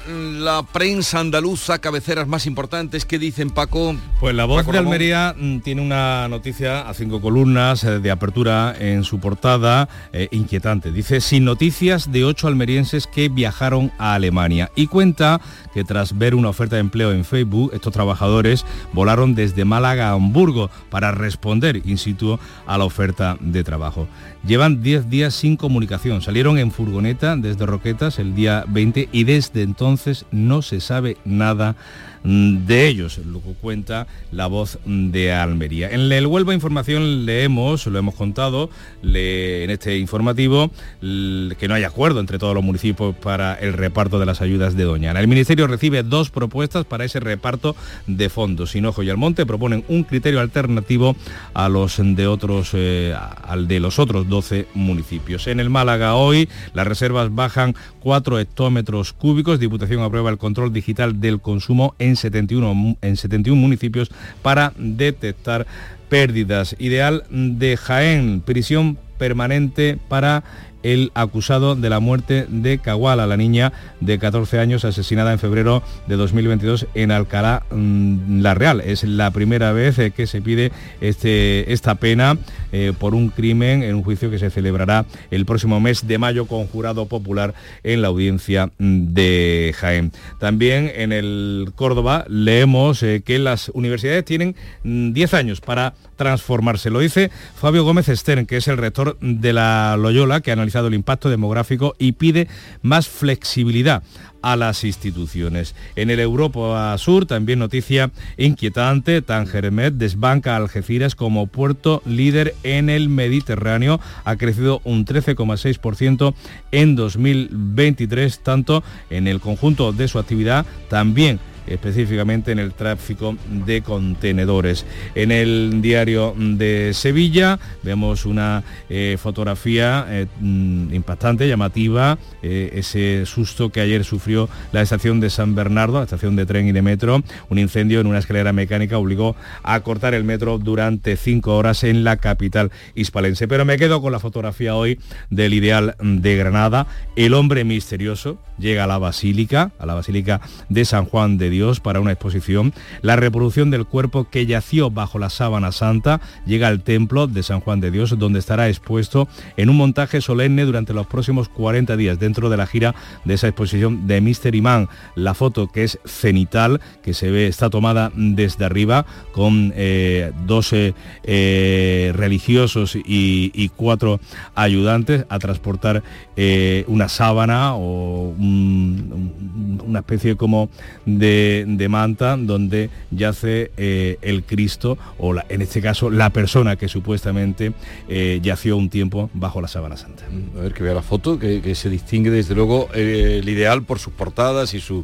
la prensa andaluza, cabeceras más importantes. ¿Qué dicen, Paco? Pues la voz Paco de Ramón. Almería mm, tiene una noticia a cinco columnas eh, de apertura en su portada eh, inquietante. Dice, sin noticias de ocho almerienses que viajaron a Alemania. Y cuenta que tras ver una oferta de empleo en Facebook, estos trabajadores volaron desde Málaga a Hamburgo para responder in situ a la oferta de trabajo. Llevan 10 días sin comunicación. Salieron en furgoneta desde Roquetas el día 20 y desde entonces no se sabe nada de ellos, lo que cuenta la voz de Almería. En el Huelva Información leemos, lo hemos contado en este informativo, que no hay acuerdo entre todos los municipios para el reparto de las ayudas de Doñana. El Ministerio recibe dos propuestas para ese reparto de fondos. Sinojo y Almonte proponen un criterio alternativo a los de otros, eh, al de los otros 12 municipios. En el Málaga hoy las reservas bajan 4 hectómetros cúbicos. Diputación aprueba el control digital del consumo en 71, mu- en 71 municipios para detectar pérdidas. Ideal de Jaén, prisión permanente para el acusado de la muerte de Caguala, la niña de 14 años asesinada en febrero de 2022 en Alcalá mm, La Real. Es la primera vez eh, que se pide este, esta pena eh, por un crimen en un juicio que se celebrará el próximo mes de mayo con jurado popular en la audiencia mm, de Jaén. También en el Córdoba leemos eh, que las universidades tienen mm, 10 años para transformarse. Lo dice Fabio Gómez Stern, que es el rector de la Loyola, que ha el impacto demográfico y pide más flexibilidad a las instituciones. En el Europa Sur también noticia inquietante, Tangermet desbanca a Algeciras como puerto líder en el Mediterráneo, ha crecido un 13,6% en 2023, tanto en el conjunto de su actividad, también específicamente en el tráfico de contenedores. En el diario de Sevilla vemos una eh, fotografía eh, mm, impactante, llamativa, eh, ese susto que ayer sufrió la estación de San Bernardo, estación de tren y de metro. Un incendio en una escalera mecánica obligó a cortar el metro durante cinco horas en la capital hispalense. Pero me quedo con la fotografía hoy del ideal de Granada. El hombre misterioso llega a la basílica, a la basílica de San Juan de Dios para una exposición. La reproducción del cuerpo que yació bajo la sábana santa llega al templo de San Juan de Dios, donde estará expuesto en un montaje solemne durante los próximos 40 días dentro de la gira de esa exposición de Mystery Man. La foto que es cenital, que se ve, está tomada desde arriba con eh, 12 eh, religiosos y, cuatro ayudantes a transportar eh, una sábana o un- un- una especie como de, de manta donde yace eh, el Cristo o la- en este caso la persona que supuestamente eh, yació un tiempo bajo la sábana santa. A ver, que vea la foto, que, que se distingue desde luego eh, el ideal por sus portadas y su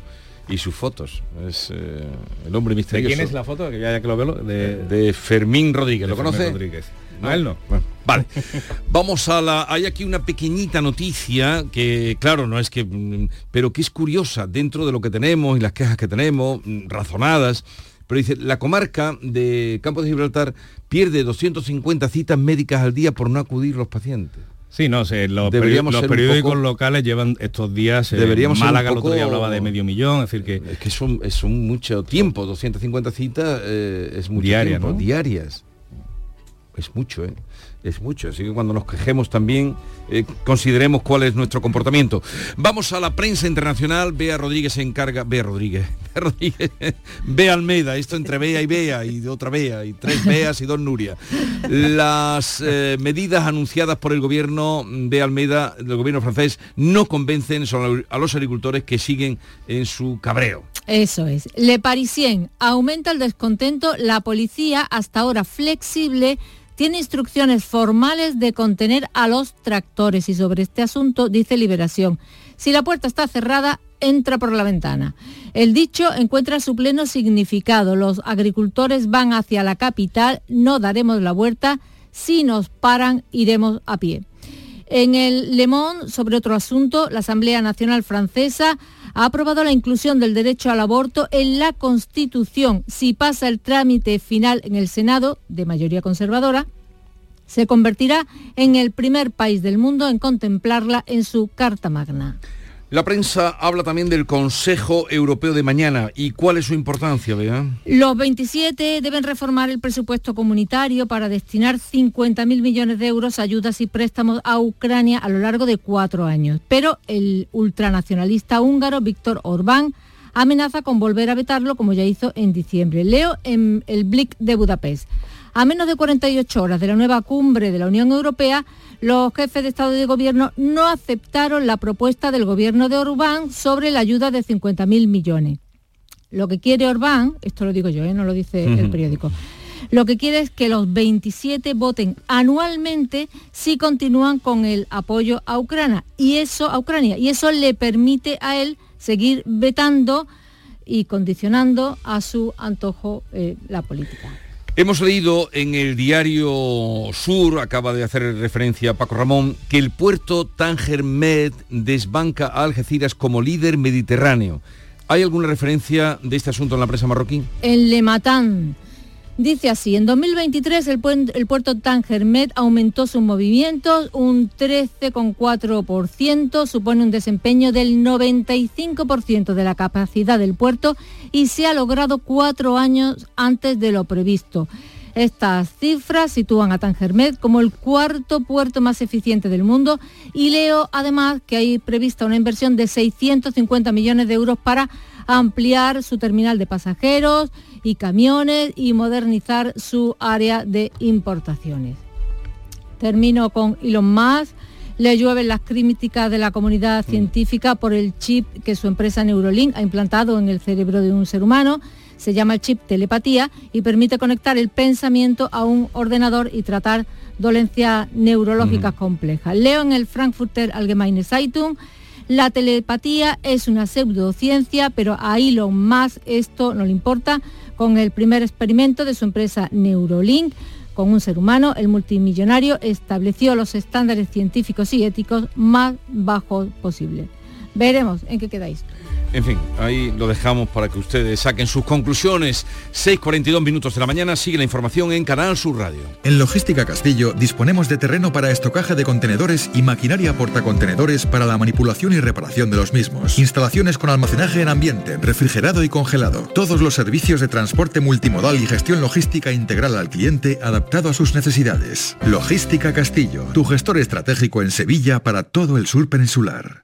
y sus fotos. Es eh, el hombre ¿De misterioso. quién es la foto? Que ya, ya que lo veo, de, De Fermín Rodríguez, ¿lo de conoce? Rodríguez. No, él no. Bueno, vale. Vamos a la. Hay aquí una pequeñita noticia que, claro, no es que. mm, pero que es curiosa dentro de lo que tenemos y las quejas que tenemos, mm, razonadas. Pero dice, la comarca de Campo de Gibraltar pierde 250 citas médicas al día por no acudir los pacientes. Sí, no sé, los, Deberíamos periódicos poco- locales llevan estos días, eh, Deberíamos Málaga el poco- otro día hablaba de medio millón, es decir que... Es que son, es un mucho tiempo, 250 citas eh, es mucho Diaria, tiempo, ¿no? diarias. Es mucho, ¿eh? Es mucho. Así que cuando nos quejemos también eh, consideremos cuál es nuestro comportamiento. Vamos a la prensa internacional. Bea Rodríguez se encarga. Bea Rodríguez. Bea Almeida. Esto entre Bea y Bea y otra Bea y tres Beas y dos Nuria. Las eh, medidas anunciadas por el gobierno Bea Almeida, del gobierno francés, no convencen a los agricultores que siguen en su cabreo. Eso es. Le Parisien aumenta el descontento. La policía, hasta ahora flexible, tiene instrucciones formales de contener a los tractores y sobre este asunto dice Liberación. Si la puerta está cerrada, entra por la ventana. El dicho encuentra su pleno significado. Los agricultores van hacia la capital, no daremos la vuelta. Si nos paran, iremos a pie. En el Le Monde, sobre otro asunto, la Asamblea Nacional Francesa ha aprobado la inclusión del derecho al aborto en la Constitución. Si pasa el trámite final en el Senado, de mayoría conservadora, se convertirá en el primer país del mundo en contemplarla en su Carta Magna. La prensa habla también del Consejo Europeo de mañana. ¿Y cuál es su importancia, Bea? Los 27 deben reformar el presupuesto comunitario para destinar 50.000 millones de euros a ayudas y préstamos a Ucrania a lo largo de cuatro años. Pero el ultranacionalista húngaro Víctor Orbán amenaza con volver a vetarlo como ya hizo en diciembre. Leo en el Blick de Budapest. A menos de 48 horas de la nueva cumbre de la Unión Europea, los jefes de Estado y de Gobierno no aceptaron la propuesta del gobierno de Orbán sobre la ayuda de 50.000 millones. Lo que quiere Orbán, esto lo digo yo, ¿eh? no lo dice el periódico, lo que quiere es que los 27 voten anualmente si continúan con el apoyo a Ucrania y eso a Ucrania y eso le permite a él seguir vetando y condicionando a su antojo eh, la política. Hemos leído en el diario Sur, acaba de hacer referencia a Paco Ramón, que el puerto Tánger Med desbanca a Algeciras como líder mediterráneo. ¿Hay alguna referencia de este asunto en la prensa marroquí? En Le Matan. Dice así, en 2023 el, el puerto Tánger Med aumentó sus movimientos un 13,4%, supone un desempeño del 95% de la capacidad del puerto y se ha logrado cuatro años antes de lo previsto. Estas cifras sitúan a Tánger Med como el cuarto puerto más eficiente del mundo y leo además que hay prevista una inversión de 650 millones de euros para ampliar su terminal de pasajeros y camiones y modernizar su área de importaciones. Termino con Elon Musk. Le llueven las críticas de la comunidad científica por el chip que su empresa Neurolink ha implantado en el cerebro de un ser humano. Se llama el chip telepatía y permite conectar el pensamiento a un ordenador y tratar dolencias neurológicas complejas. Leo en el Frankfurter Allgemeine Zeitung la telepatía es una pseudociencia, pero a Elon Musk esto no le importa. Con el primer experimento de su empresa Neurolink, con un ser humano, el multimillonario estableció los estándares científicos y éticos más bajos posibles. Veremos en qué quedáis. En fin, ahí lo dejamos para que ustedes saquen sus conclusiones. 6.42 minutos de la mañana, sigue la información en Canal Sur Radio. En Logística Castillo disponemos de terreno para estocaje de contenedores y maquinaria portacontenedores para la manipulación y reparación de los mismos. Instalaciones con almacenaje en ambiente, refrigerado y congelado. Todos los servicios de transporte multimodal y gestión logística integral al cliente adaptado a sus necesidades. Logística Castillo, tu gestor estratégico en Sevilla para todo el sur peninsular.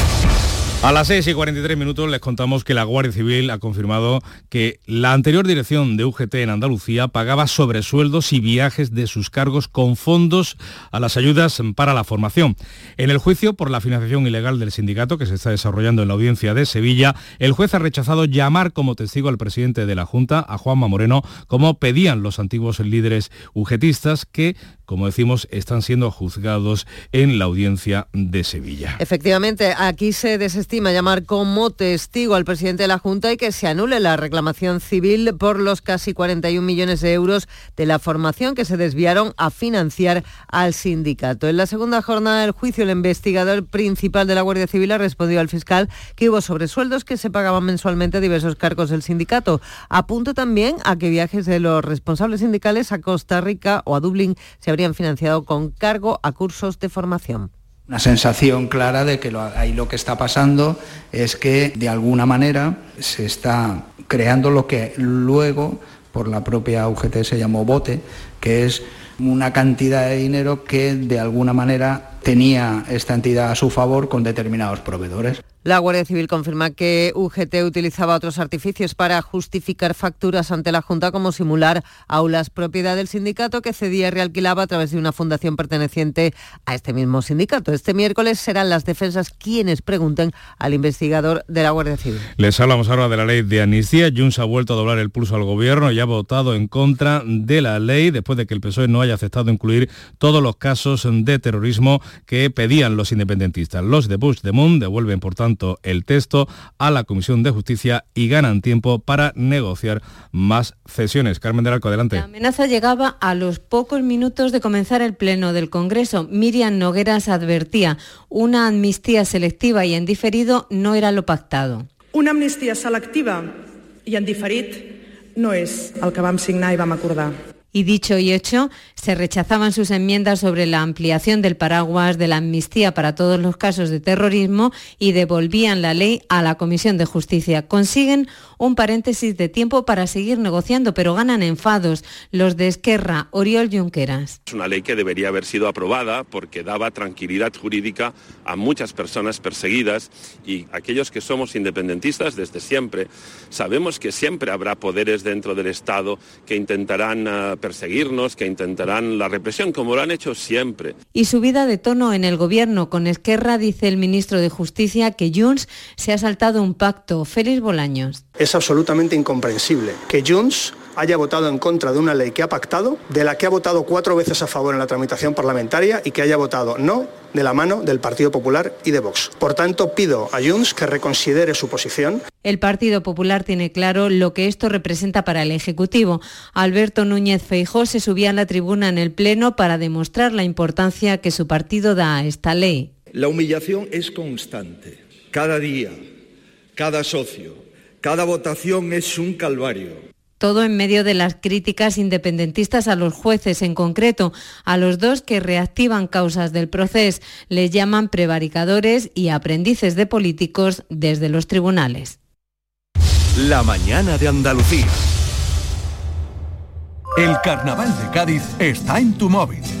A las 6 y 43 minutos les contamos que la Guardia Civil ha confirmado que la anterior dirección de UGT en Andalucía pagaba sobresueldos y viajes de sus cargos con fondos a las ayudas para la formación. En el juicio por la financiación ilegal del sindicato que se está desarrollando en la audiencia de Sevilla, el juez ha rechazado llamar como testigo al presidente de la Junta, a Juanma Moreno, como pedían los antiguos líderes UGTistas que como decimos, están siendo juzgados en la audiencia de Sevilla. Efectivamente, aquí se desestima llamar como testigo al presidente de la Junta y que se anule la reclamación civil por los casi 41 millones de euros de la formación que se desviaron a financiar al sindicato. En la segunda jornada del juicio, el investigador principal de la Guardia Civil ha respondido al fiscal que hubo sobresueldos que se pagaban mensualmente a diversos cargos del sindicato. Apunto también a que viajes de los responsables sindicales a Costa Rica o a Dublín se habrían financiado con cargo a cursos de formación una sensación clara de que ahí lo que está pasando es que de alguna manera se está creando lo que luego por la propia UGT se llamó bote, que es una cantidad de dinero que de alguna manera tenía esta entidad a su favor con determinados proveedores. La Guardia Civil confirma que UGT utilizaba otros artificios para justificar facturas ante la Junta, como simular aulas propiedad del sindicato que cedía y realquilaba a través de una fundación perteneciente a este mismo sindicato. Este miércoles serán las defensas quienes pregunten al investigador de la Guardia Civil. Les hablamos ahora de la ley de amnistía. Junts ha vuelto a doblar el pulso al gobierno y ha votado en contra de la ley después de que el PSOE no haya aceptado incluir todos los casos de terrorismo que pedían los independentistas. Los de Bush de Moon devuelven, por tanto, el texto a la Comisión de Justicia y ganan tiempo para negociar más cesiones. Carmen del Arco, adelante. La amenaza llegaba a los pocos minutos de comenzar el pleno del Congreso. Miriam Nogueras advertía, una amnistía selectiva y en diferido no era lo pactado. Una amnistia selectiva i en diferit no és el que vam signar i vam acordar. Y dicho y hecho, se rechazaban sus enmiendas sobre la ampliación del paraguas de la amnistía para todos los casos de terrorismo y devolvían la ley a la Comisión de Justicia. Consiguen un paréntesis de tiempo para seguir negociando, pero ganan enfados los de Esquerra, Oriol Junqueras. Es una ley que debería haber sido aprobada porque daba tranquilidad jurídica a muchas personas perseguidas y aquellos que somos independentistas desde siempre sabemos que siempre habrá poderes dentro del Estado que intentarán uh, perseguirnos, que intentarán la represión, como lo han hecho siempre. Y subida de tono en el gobierno. Con Esquerra dice el ministro de Justicia que Junts se ha saltado un pacto. Félix Bolaños. Es absolutamente incomprensible que Junts haya votado en contra de una ley que ha pactado, de la que ha votado cuatro veces a favor en la tramitación parlamentaria y que haya votado no de la mano del Partido Popular y de Vox. Por tanto, pido a Junts que reconsidere su posición. El Partido Popular tiene claro lo que esto representa para el Ejecutivo. Alberto Núñez Feijó se subía a la tribuna en el Pleno para demostrar la importancia que su partido da a esta ley. La humillación es constante. Cada día, cada socio, cada votación es un calvario todo en medio de las críticas independentistas a los jueces, en concreto a los dos que reactivan causas del proceso. Les llaman prevaricadores y aprendices de políticos desde los tribunales. La mañana de Andalucía. El carnaval de Cádiz está en tu móvil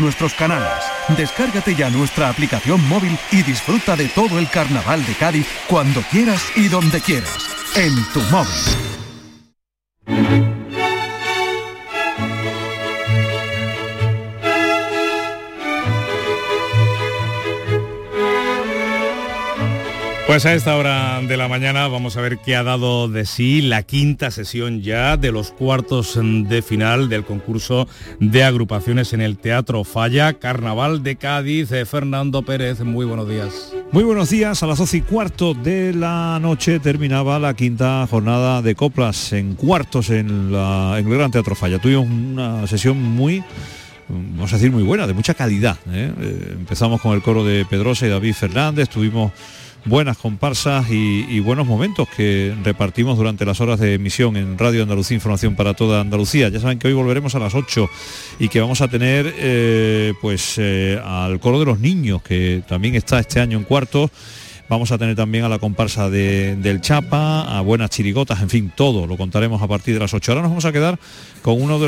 nuestros canales. Descárgate ya nuestra aplicación móvil y disfruta de todo el Carnaval de Cádiz cuando quieras y donde quieras. En tu móvil. Pues a esta hora de la mañana vamos a ver qué ha dado de sí la quinta sesión ya de los cuartos de final del concurso de agrupaciones en el Teatro Falla, Carnaval de Cádiz. Eh, Fernando Pérez, muy buenos días. Muy buenos días, a las 12 y cuarto de la noche terminaba la quinta jornada de coplas en cuartos en, el Gran Teatro Falla. Tuvimos una sesión muy vamos a decir muy buena, de mucha calidad. ¿eh? Eh, empezamos con el coro de Pedrosa y David Fernández, tuvimos buenas comparsas y, buenos momentos que repartimos durante las horas de emisión en Radio Andalucía Información para toda Andalucía. Ya saben que hoy volveremos a las 8 y que vamos a tener eh, pues eh, al coro de los niños que también está este año en cuarto Vamos a tener también a la comparsa del Chapa, a buenas chirigotas, en fin, todo lo contaremos a partir de las 8. Ahora nos vamos a quedar con uno de,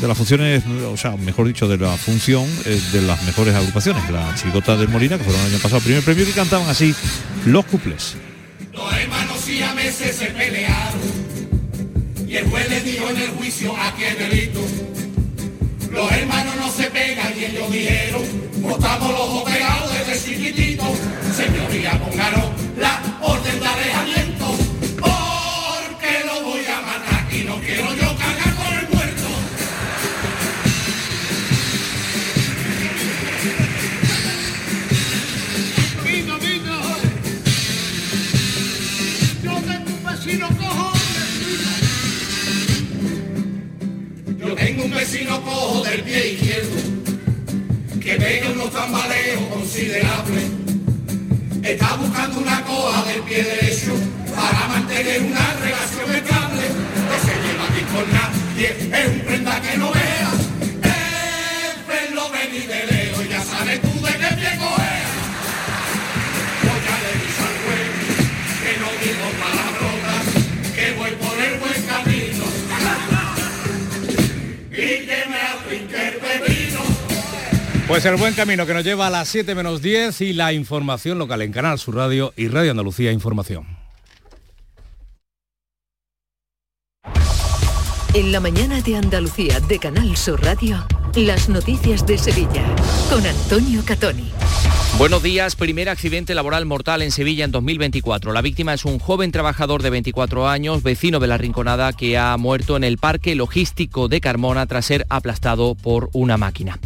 de las funciones, o sea, mejor dicho, de la función eh, de las mejores agrupaciones, la Chigota del Molina, que fueron el año pasado primer premio, que cantaban así los cuples. Dos hermanos y a se pelearon y el juez le en el juicio a delito. Los hermanos no se pegan y ellos dijeron, estamos los dos pegados desde chiquitito. Señoría, pónganos la orden de del pie izquierdo que pega unos tambaleos considerables. Está buscando una coja del pie derecho para mantener una relación estable. Que se lleva aquí con nadie, es un prenda que no vea. Pues el buen camino que nos lleva a las 7 menos 10 y la información local en Canal Sur Radio y Radio Andalucía Información. La mañana de Andalucía de Canal Sur Radio, las noticias de Sevilla con Antonio Catoni. Buenos días. Primer accidente laboral mortal en Sevilla en 2024. La víctima es un joven trabajador de 24 años, vecino de la Rinconada, que ha muerto en el parque logístico de Carmona tras ser aplastado por una máquina.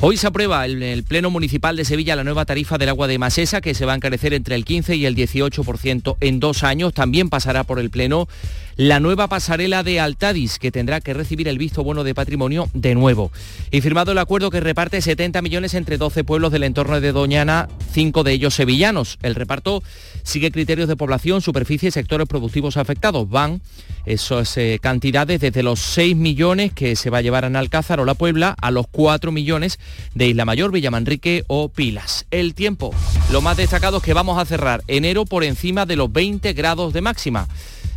Hoy se aprueba en el Pleno Municipal de Sevilla la nueva tarifa del agua de Masesa, que se va a encarecer entre el 15 y el 18% en dos años. También pasará por el Pleno la nueva pasarela de Altadis, que tendrá que recibir el visto bueno de patrimonio de nuevo. Y firmado el acuerdo que reparte 70 millones entre 12 pueblos del entorno de Doñana, cinco de ellos sevillanos. El reparto sigue criterios de población, superficie y sectores productivos afectados. Van esas eh, cantidades desde los 6 millones que se va a llevar en Alcázar o La Puebla a los 4 millones de Isla Mayor, Villamanrique o Pilas. El tiempo, lo más destacado es que vamos a cerrar enero por encima de los 20 grados de máxima.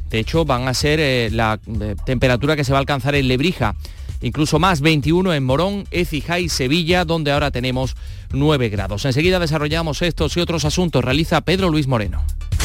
De hecho, van a ser eh, la eh, temperatura que se va a alcanzar en Lebrija. Incluso más 21 en Morón, Écija y Sevilla, donde ahora tenemos 9 grados. Enseguida desarrollamos estos y otros asuntos. Realiza Pedro Luis Moreno.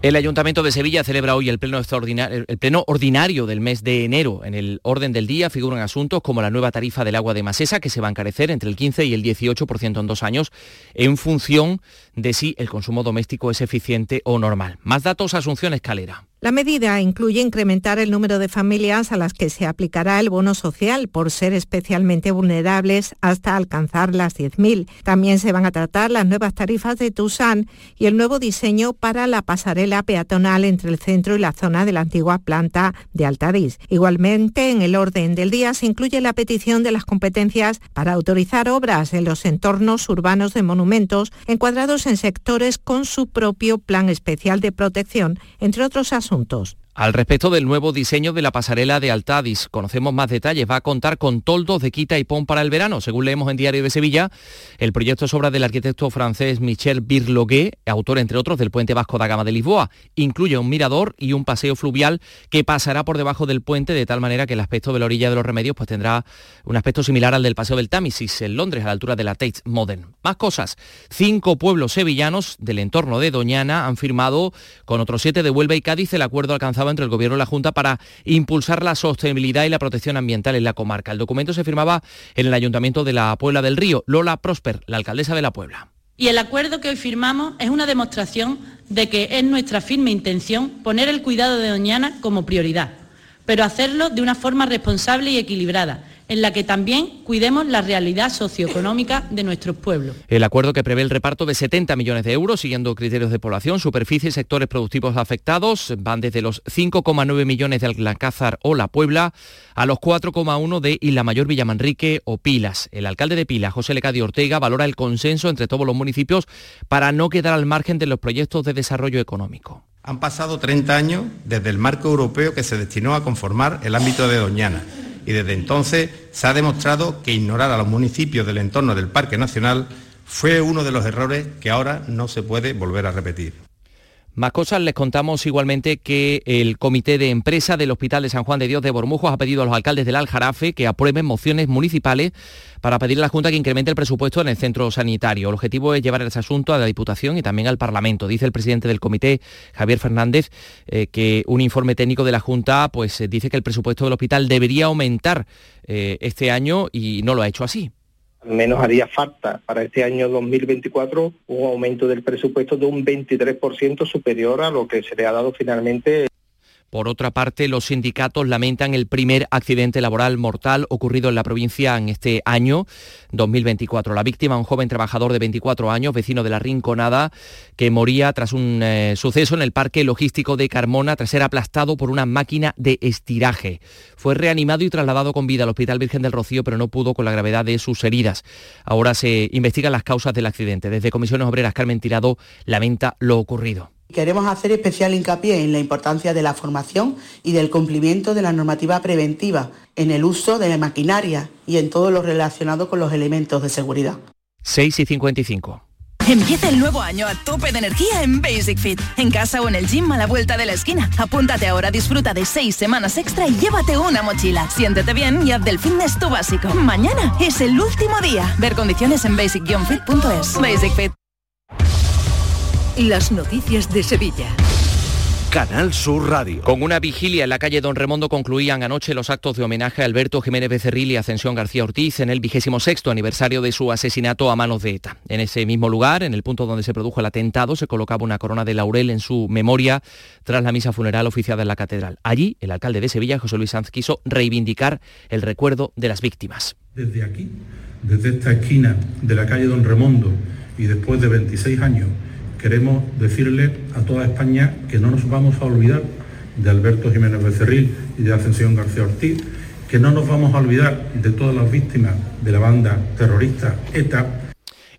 El Ayuntamiento de Sevilla celebra hoy el pleno, ordinario del mes de enero. En el orden del día figuran asuntos como la nueva tarifa del agua de Masesa, que se va a encarecer entre el 15 y el 18% en dos años, en función de si el consumo doméstico es eficiente o normal. Más datos, Asunción Escalera. La medida incluye incrementar el número de familias a las que se aplicará el bono social por ser especialmente vulnerables hasta alcanzar las 10.000. También se van a tratar las nuevas tarifas de Tusan y el nuevo diseño para la pasarela peatonal entre el centro y la zona de la antigua planta de Altadis. Igualmente, en el orden del día se incluye la petición de las competencias para autorizar obras en los entornos urbanos de monumentos encuadrados en sectores con su propio plan especial de protección, entre otros asuntos asuntos al respecto del nuevo diseño de la pasarela de Altadis, conocemos más detalles. Va a contar con toldos de quita y pon para el verano. Según leemos en Diario de Sevilla, el proyecto es obra del arquitecto francés Michel Birloguet, autor, entre otros, del puente Vasco da Gama de Lisboa. Incluye un mirador y un paseo fluvial que pasará por debajo del puente, de tal manera que el aspecto de la orilla de los remedios pues, tendrá un aspecto similar al del paseo del Támesis en Londres, a la altura de la Tate Modern. Más cosas. Cinco pueblos sevillanos del entorno de Doñana han firmado con otros siete de Huelva y Cádiz el acuerdo alcanzado entre el Gobierno y la Junta para impulsar la sostenibilidad y la protección ambiental en la comarca. El documento se firmaba en el Ayuntamiento de la Puebla del Río. Lola Prosper, la alcaldesa de la Puebla. Y el acuerdo que hoy firmamos es una demostración de que es nuestra firme intención poner el cuidado de Doñana como prioridad, pero hacerlo de una forma responsable y equilibrada, en la que también cuidemos la realidad socioeconómica de nuestros pueblos. El acuerdo que prevé el reparto de 70 millones de euros, siguiendo criterios de población, superficie y sectores productivos afectados, van desde los 5,9 millones de Alcázar o La Puebla a los 4,1 de Isla Mayor, Villamanrique o Pilas. El alcalde de Pilas, José Lecadio Ortega, valora el consenso entre todos los municipios para no quedar al margen de los proyectos de desarrollo económico. Han pasado 30 años desde el marco europeo que se destinó a conformar el ámbito de Doñana y desde entonces se ha demostrado que ignorar a los municipios del entorno del Parque Nacional fue uno de los errores que ahora no se puede volver a repetir. Más cosas, les contamos igualmente que el Comité de Empresa del Hospital de San Juan de Dios de Bormujos ha pedido a los alcaldes del Aljarafe que aprueben mociones municipales para pedir a la Junta que incremente el presupuesto en el centro sanitario. El objetivo es llevar ese asunto a la Diputación y también al Parlamento. Dice el presidente del comité, Javier Fernández, eh, que un informe técnico de la Junta pues, eh, dice que el presupuesto del hospital debería aumentar eh, este año y no lo ha hecho así menos haría falta. Para este año 2024 un aumento del presupuesto de un 23% superior a lo que se le ha dado finalmente por otra parte, los sindicatos lamentan el primer accidente laboral mortal ocurrido en la provincia en este año 2024. La víctima, un joven trabajador de 24 años, vecino de la Rinconada, que moría tras un eh, suceso en el parque logístico de Carmona tras ser aplastado por una máquina de estiraje. Fue reanimado y trasladado con vida al Hospital Virgen del Rocío, pero no pudo con la gravedad de sus heridas. Ahora se investigan las causas del accidente. Desde Comisiones Obreras, Carmen Tirado lamenta lo ocurrido. Queremos hacer especial hincapié en la importancia de la formación y del cumplimiento de la normativa preventiva en el uso de la maquinaria y en todo lo relacionado con los elementos de seguridad. 6 y 55. Empieza el nuevo año a tope de energía en Basic Fit. En casa o en el gym a la vuelta de la esquina. Apúntate ahora, disfruta de seis semanas extra y llévate una mochila. Siéntete bien y haz del fitness tu básico. Mañana es el último día. Ver condiciones en basic-fit.es. Basic Fit. Las noticias de Sevilla. Canal Sur Radio. Con una vigilia en la calle Don Remondo concluían anoche los actos de homenaje a Alberto Jiménez Becerril y Ascensión García Ortiz en el vigésimo sexto aniversario de su asesinato a manos de ETA. En ese mismo lugar, en el punto donde se produjo el atentado, se colocaba una corona de laurel en su memoria tras la misa funeral oficiada en la catedral. Allí, el alcalde de Sevilla, José Luis Sanz, quiso reivindicar el recuerdo de las víctimas. Desde aquí, desde esta esquina de la calle Don Remondo y después de 26 años queremos decirle a toda España que no nos vamos a olvidar de Alberto Jiménez Becerril y de Ascensión García Ortiz, que no nos vamos a olvidar de todas las víctimas de la banda terrorista ETA.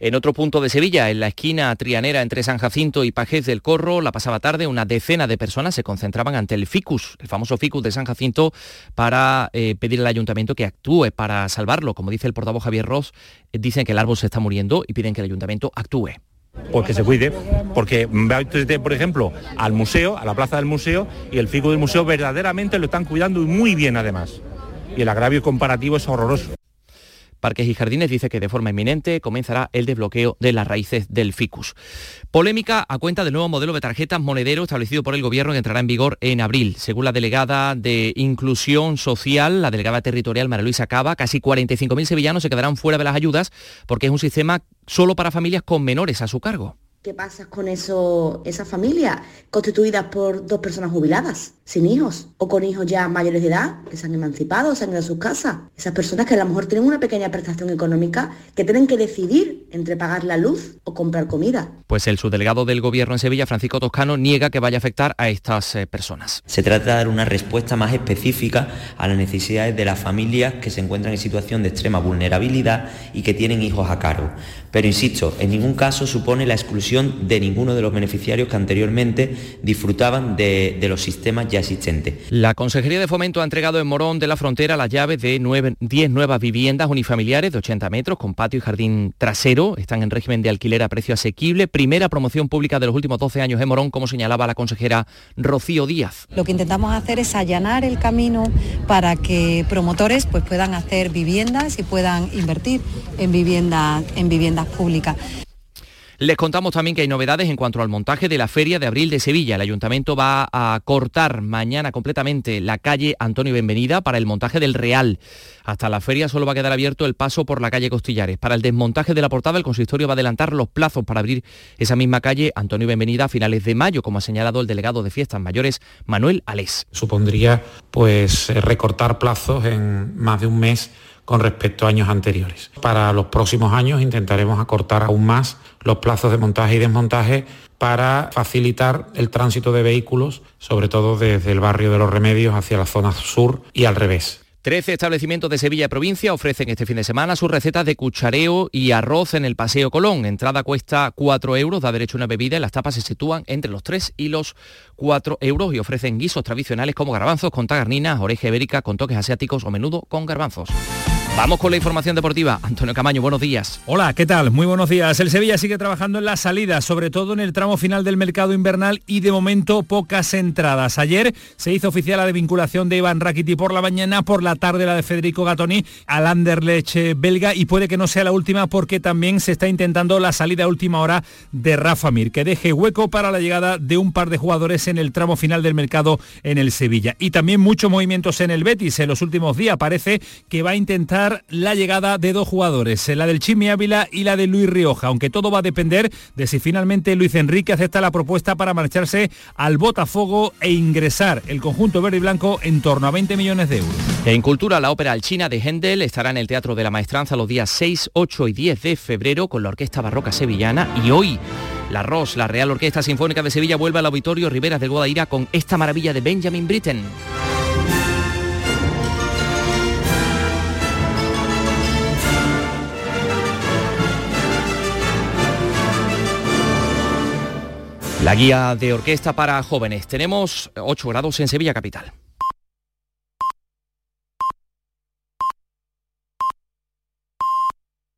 En otro punto de Sevilla, en la esquina trianera entre San Jacinto y Pajés del Corro, la pasada tarde una decena de personas se concentraban ante el FICUS, el famoso FICUS de San Jacinto, para eh, pedir al ayuntamiento que actúe para salvarlo. Como dice el portavoz Javier Ross, eh, dicen que el árbol se está muriendo y piden que el ayuntamiento actúe pues que se cuide, porque va usted, por ejemplo, al museo, a la plaza del museo, y el fico del museo verdaderamente lo están cuidando y muy bien además. Y el agravio comparativo es horroroso. Parques y Jardines dice que de forma inminente comenzará el desbloqueo de las raíces del ficus. Polémica a cuenta del nuevo modelo de tarjetas monedero establecido por el Gobierno que entrará en vigor en abril. Según la delegada de Inclusión Social, la delegada territorial María Luisa Cava, casi 45.000 sevillanos se quedarán fuera de las ayudas porque es un sistema solo para familias con menores a su cargo. ¿Qué pasa con eso, esas familias constituidas por dos personas jubiladas, sin hijos, o con hijos ya mayores de edad, que se han emancipado, se han ido a sus casas? Esas personas que a lo mejor tienen una pequeña prestación económica, que tienen que decidir entre pagar la luz o comprar comida. Pues el subdelegado del Gobierno en Sevilla, Francisco Toscano, niega que vaya a afectar a estas eh, personas. Se trata de dar una respuesta más específica a las necesidades de las familias que se encuentran en situación de extrema vulnerabilidad y que tienen hijos a cargo. Pero insisto, en ningún caso supone la exclusión de ninguno de los beneficiarios que anteriormente disfrutaban de, los sistemas ya existentes. La Consejería de Fomento ha entregado en Morón de la Frontera las llaves de 10 nuevas viviendas unifamiliares de 80 metros con patio y jardín trasero. Están en régimen de alquiler a precio asequible. Primera promoción pública de los últimos 12 años en Morón, como señalaba la consejera Rocío Díaz. Lo que intentamos hacer es allanar el camino para que promotores pues, puedan hacer viviendas y puedan invertir en viviendas en viviendas pública. Les contamos también que hay novedades en cuanto al montaje de la Feria de Abril de Sevilla. El ayuntamiento va a cortar mañana completamente la calle Antonio Benvenida para el montaje del Real. Hasta la feria solo va a quedar abierto el paso por la calle Costillares. Para el desmontaje de la portada, el consistorio va a adelantar los plazos para abrir esa misma calle Antonio Benvenida a finales de mayo, como ha señalado el delegado de Fiestas Mayores, Manuel Alés. Supondría pues recortar plazos en más de un mes con respecto a años anteriores. Para los próximos años intentaremos acortar aún más los plazos de montaje y desmontaje para facilitar el tránsito de vehículos, sobre todo desde el barrio de los Remedios hacia la zona sur y al revés. Trece establecimientos de Sevilla provincia ofrecen este fin de semana sus recetas de cuchareo y arroz en el Paseo Colón. Entrada cuesta 4 euros, da derecho a una bebida y las tapas se sitúan entre los 3 y los 4 euros y ofrecen guisos tradicionales como garbanzos con tagarninas, oreja ibérica con toques asiáticos o menudo con garbanzos. Vamos con la información deportiva. Antonio Camaño, buenos días. Hola, ¿qué tal? Muy buenos días. El Sevilla sigue trabajando en la salida, sobre todo en el tramo final del mercado invernal y de momento pocas entradas. Ayer se hizo oficial la desvinculación de Iván Rakiti por la mañana, por la tarde la de Federico Gatoni al Anderlecht belga y puede que no sea la última porque también se está intentando la salida a última hora de Rafa Mir, que deje hueco para la llegada de un par de jugadores en el tramo final del mercado en el Sevilla. Y también muchos movimientos en el Betis en los últimos días. Parece que va a intentar la llegada de dos jugadores, la del Chimi Ávila y la de Luis Rioja, aunque todo va a depender de si finalmente Luis Enrique acepta la propuesta para marcharse al Botafogo e ingresar el conjunto verde y blanco en torno a 20 millones de euros. En Cultura, la ópera Alchina de Händel estará en el Teatro de la Maestranza los días 6, 8 y 10 de febrero con la Orquesta Barroca Sevillana y hoy la ROS, la Real Orquesta Sinfónica de Sevilla, vuelve al Auditorio Riberas del Guadaira con esta maravilla de Benjamin Britten. La guía de orquesta para jóvenes. Tenemos 8 grados en Sevilla Capital.